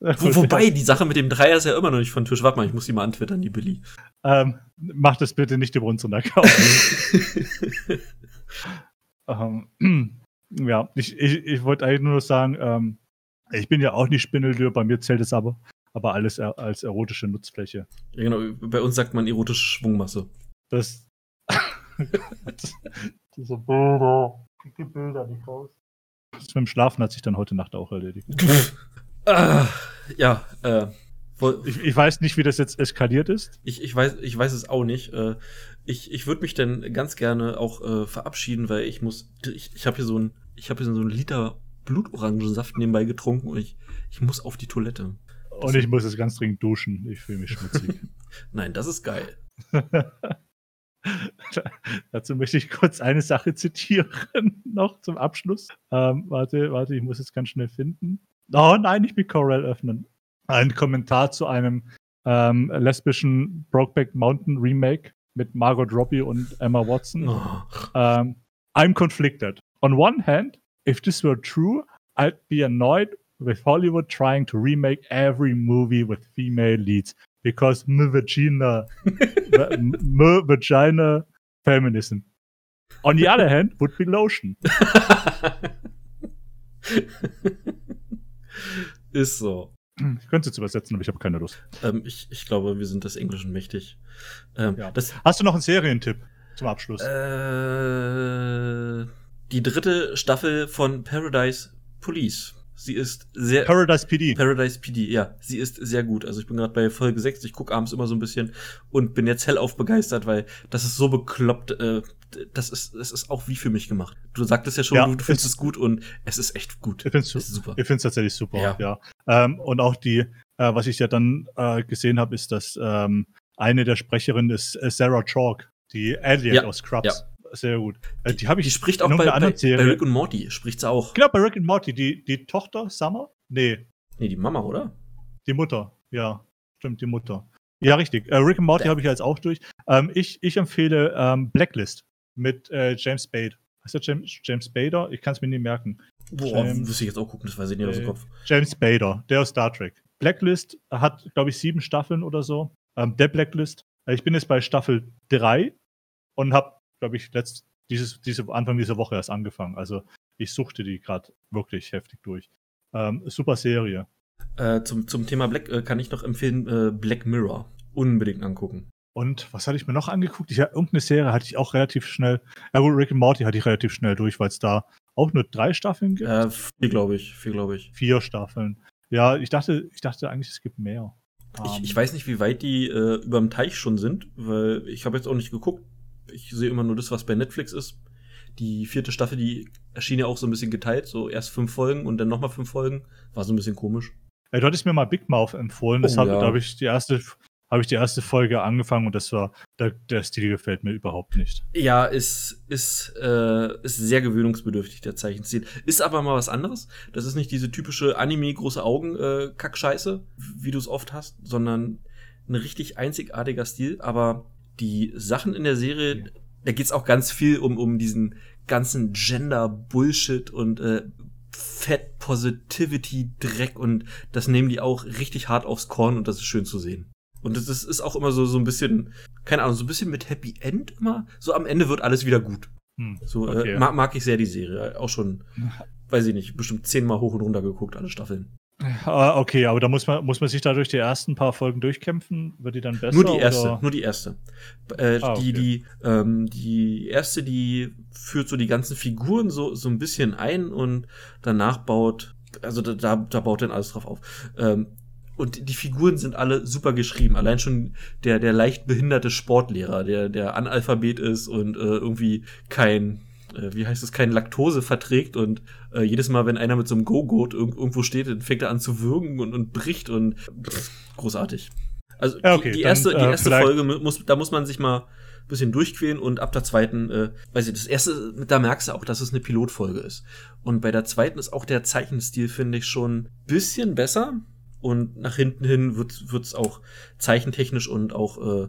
Wo, wobei, die Sache mit dem Dreier ist ja immer noch nicht von Tisch. Warte mal, ich muss die mal antwittern, die Billy. Ähm, mach das bitte nicht über unseren Account. ähm, ja, ich, ich, ich wollte eigentlich nur sagen, ähm, ich bin ja auch nicht Spindeldür, bei mir zählt es aber, aber alles er, als erotische Nutzfläche. ja, genau, bei uns sagt man erotische Schwungmasse. Das. Diese Bilder. Krieg die Bilder nicht raus. Das mit dem Schlafen hat sich dann heute Nacht auch erledigt. ah, ja, äh, Ich, ich weiß nicht, wie das jetzt eskaliert ist. Ich, ich, weiß, ich weiß es auch nicht. Äh, ich ich würde mich denn ganz gerne auch äh, verabschieden, weil ich muss. Ich, ich habe hier so ein, ich habe hier so einen Liter Blutorangensaft nebenbei getrunken und ich, ich muss auf die Toilette. Und ich muss jetzt ganz dringend duschen. Ich fühle mich schmutzig. Nein, das ist geil. Dazu möchte ich kurz eine Sache zitieren, noch zum Abschluss. Ähm, warte, warte, ich muss es ganz schnell finden. Oh nein, nicht mit Corel öffnen. Ein Kommentar zu einem ähm, lesbischen Brokeback Mountain Remake mit Margot Robbie und Emma Watson. Oh. Um, I'm conflicted. On one hand, if this were true, I'd be annoyed with Hollywood trying to remake every movie with female leads because m vagina, m m vagina feminism. On the other hand, would be lotion. ist so. Ich könnte es jetzt übersetzen, aber ich habe keine Lust. Ähm, ich, ich glaube, wir sind des Englischen mächtig. Ähm, Ja. das, Hast du noch einen Serientipp zum Abschluss? äh, die dritte Staffel von Paradise Police. Sie ist sehr. Paradise PD. Paradise PD, ja, sie ist sehr gut. Also ich bin gerade bei Folge 6, ich gucke abends immer so ein bisschen und bin jetzt hellauf begeistert, weil das ist so bekloppt, äh, das ist, das ist auch wie für mich gemacht. Du sagtest ja schon, Ja, du, du findest es- gut und es ist echt gut. Ich finde Es super. Ich finde es tatsächlich super, Ja. ja. Ähm, und auch die, äh, was ich ja dann äh, gesehen habe, ist, dass ähm, eine der Sprecherinnen ist äh, Sarah Chalk, die Elliot Ja, aus Scrubs. Sehr gut. Äh, die habe ich Die spricht auch bei, bei, bei. Rick und Morty, spricht sie auch. Genau, bei Rick and Morty, die, die Tochter Summer? Nee. Nee, die Mama, oder? Die Mutter, ja. Stimmt, die Mutter. Ja, richtig. Äh, Rick and Morty habe ich jetzt auch durch. Ähm, ich, ich empfehle ähm, Blacklist mit äh, James Spade. Heißt der James, James Spader? Ich kann es mir nie merken. Boah, James- wüsste ich jetzt auch gucken, das weiß ich nicht aus dem Kopf. James Spader, der aus Star Trek. Blacklist hat, glaube ich, sieben Staffeln oder so. Ähm, der Blacklist. Ich bin jetzt bei Staffel 3 und habe, glaube ich, letzt, dieses, diese, Anfang dieser Woche erst angefangen. Also ich suchte die gerade wirklich heftig durch. Ähm, super Serie. Äh, zum, zum Thema Black äh, kann ich noch empfehlen, äh, Black Mirror. Unbedingt angucken. Und was hatte ich mir noch angeguckt? Ich, irgendeine Serie hatte ich auch relativ schnell. Ja, gut, Rick and Morty hatte ich relativ schnell durch, weil es da auch nur drei Staffeln gibt. Äh, viel, glaube ich. Viel, glaube ich. Vier Staffeln. Ja, ich dachte, ich dachte eigentlich, es gibt mehr. Ich, Ähm, ich weiß nicht, wie weit die äh, überm Teich schon sind, weil ich habe jetzt auch nicht geguckt. Ich sehe immer nur das, was bei Netflix ist. Die vierte Staffel, die erschien ja auch so ein bisschen geteilt, so erst fünf Folgen und dann nochmal fünf Folgen. War so ein bisschen komisch. Ja, du hattest mir mal Big Mouth empfohlen. Das Oh, hab, ja. Habe ich die erste, habe ich die erste Folge angefangen und das war, der, der Stil gefällt mir überhaupt nicht. Ja, ist, ist, äh, ist sehr gewöhnungsbedürftig, der Zeichenstil. Ist aber mal was anderes. Das ist nicht diese typische Anime große Augen äh, wie du es oft hast, sondern ein richtig einzigartiger Stil. Aber die Sachen in der Serie, Ja. da geht's auch ganz viel um, um diesen ganzen Gender-Bullshit und äh, Fat Positivity Dreck und das nehmen die auch richtig hart aufs Korn und das ist schön zu sehen. Und das ist, auch immer so, so ein bisschen, keine Ahnung, so ein bisschen mit Happy End immer. So am Ende wird alles wieder gut. Hm, So okay. äh, mag, mag ich sehr die Serie. Auch schon, weiß ich nicht, bestimmt zehnmal hoch und runter geguckt, alle Staffeln. Ah, okay, aber da muss man, muss man sich dadurch die ersten paar Folgen durchkämpfen. Wird die dann besser? nur die erste, Oder? nur die erste. Äh, Ah, die, okay. die, ähm, die erste, die führt so die ganzen Figuren so, so ein bisschen ein und danach baut, also da, da, da baut dann alles drauf auf. Ähm, und die Figuren sind alle super geschrieben. Allein schon der, der leicht behinderte Sportlehrer, der, der Analphabet ist und äh, irgendwie kein, äh, wie heißt es, kein Laktose verträgt und äh, jedes Mal, wenn einer mit so einem Go-Goat irg irgendwo steht, dann fängt er an zu würgen und, und bricht und pff, großartig. Also Ja, okay, die, die dann, erste, die äh, erste Folge mu- muss, da muss man sich mal ein bisschen durchquälen und ab der zweiten, äh, weiß ich, das erste, da merkst du auch, dass es eine Pilotfolge ist. Und bei der zweiten ist auch der Zeichenstil, finde ich, schon ein bisschen besser. Und nach hinten hin wird es auch zeichentechnisch und auch äh,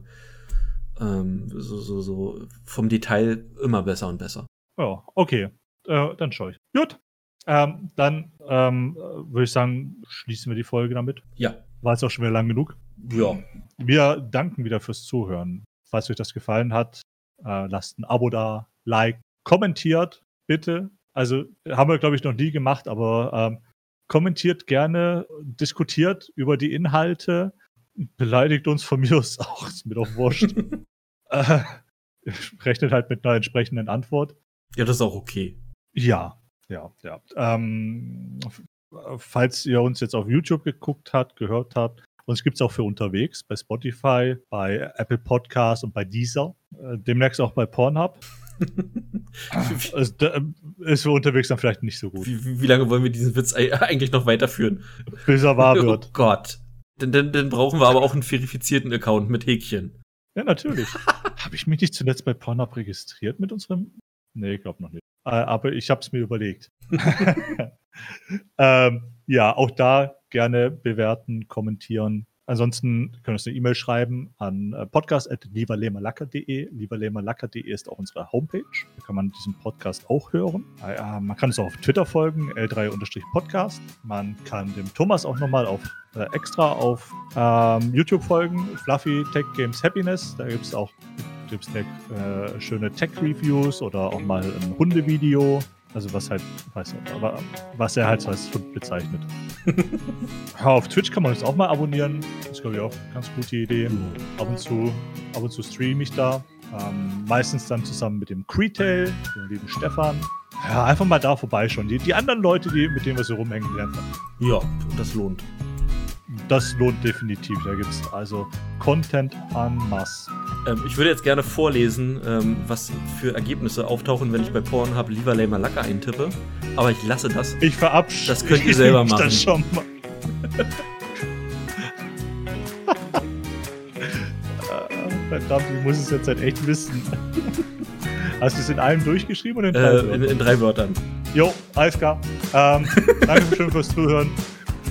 ähm, so, so, so vom Detail immer besser und besser. Ja, okay. Äh, dann schaue ich. Gut. Ähm, dann ähm, äh, würde ich sagen, schließen wir die Folge damit. Ja. War jetzt auch schon wieder lang genug. Ja. Wir danken wieder fürs Zuhören. Falls euch das gefallen hat, äh, lasst ein Abo da, Like, kommentiert bitte. Also haben wir, glaube ich, noch nie gemacht, aber ähm, kommentiert gerne, diskutiert über die Inhalte, beleidigt uns von mir aus auch, ist mir doch wurscht. äh, rechnet halt mit einer entsprechenden Antwort. Ja, das ist auch okay. Ja, ja, ja. Ähm, falls ihr uns jetzt auf YouTube geguckt habt, gehört habt, uns gibt es auch für unterwegs bei Spotify, bei Apple Podcasts und bei Deezer. Äh, demnächst auch bei Pornhub. Also, da, ähm, ist für unterwegs dann vielleicht nicht so gut. wie, wie, wie lange wollen wir diesen Witz ei- eigentlich noch weiterführen? Bis er wahr Oh wird. Gott. Dann, dann, dann brauchen wir aber auch einen verifizierten Account mit Häkchen. Ja, natürlich. habe ich mich nicht zuletzt bei Pornhub registriert mit unserem? Nee, ich glaube noch nicht. Äh, aber ich habe es mir überlegt. ähm, ja, auch da gerne bewerten, kommentieren. Ansonsten können wir uns eine E-Mail schreiben an äh, podcast.lieberlehmerlacker.de. Lieberlehmerlacker.de ist auch unsere Homepage. Da kann man diesen Podcast auch hören. Äh, man kann uns auch auf Twitter folgen, L3-Podcast. Man kann dem Thomas auch nochmal auf, äh, extra auf ähm, YouTube folgen, Fluffy Tech Games Happiness. Da gibt es auch gibt's eine, äh, schöne Tech-Reviews oder auch mal ein Hundevideo. Also was halt, weiß nicht, aber was er halt so als Hund bezeichnet. auf Twitch kann man uns auch mal abonnieren. Das ist, glaube ich, auch eine ganz gute Idee. Ab und zu, ab und zu streame ich da. Ähm, meistens dann zusammen mit dem Creetail, dem lieben Stefan. Ja, einfach mal da vorbeischauen. Die, die anderen Leute, die, mit denen wir so rumhängen lernen, Ja, das lohnt. das lohnt definitiv. Da gibt es also Content en masse. Ähm, ich würde jetzt gerne vorlesen, ähm, was für Ergebnisse auftauchen, wenn ich bei Pornhub lieber Lamer Lacker eintippe. Aber ich lasse das. Ich verabschiede Das könnt ihr selber machen. Das schon mal. Verdammt, ich muss es jetzt halt echt wissen. Hast du es in einem durchgeschrieben oder in drei? Äh, in, Wörtern? in drei Wörtern. Jo, alles klar. Ähm, danke schön fürs Zuhören.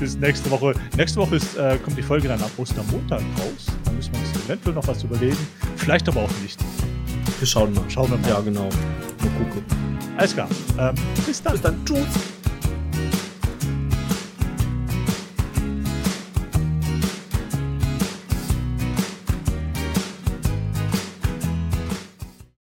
bis nächste Woche. Nächste Woche ist, äh, kommt die Folge dann am Ostermontag raus. Dann müssen wir eventuell noch was überlegen. Vielleicht aber auch nicht. Wir schauen mal. Schauen wir mal. Ja, genau. Mal gucken. Alles klar. Ähm, bis dann. Bis dann. Tschüss.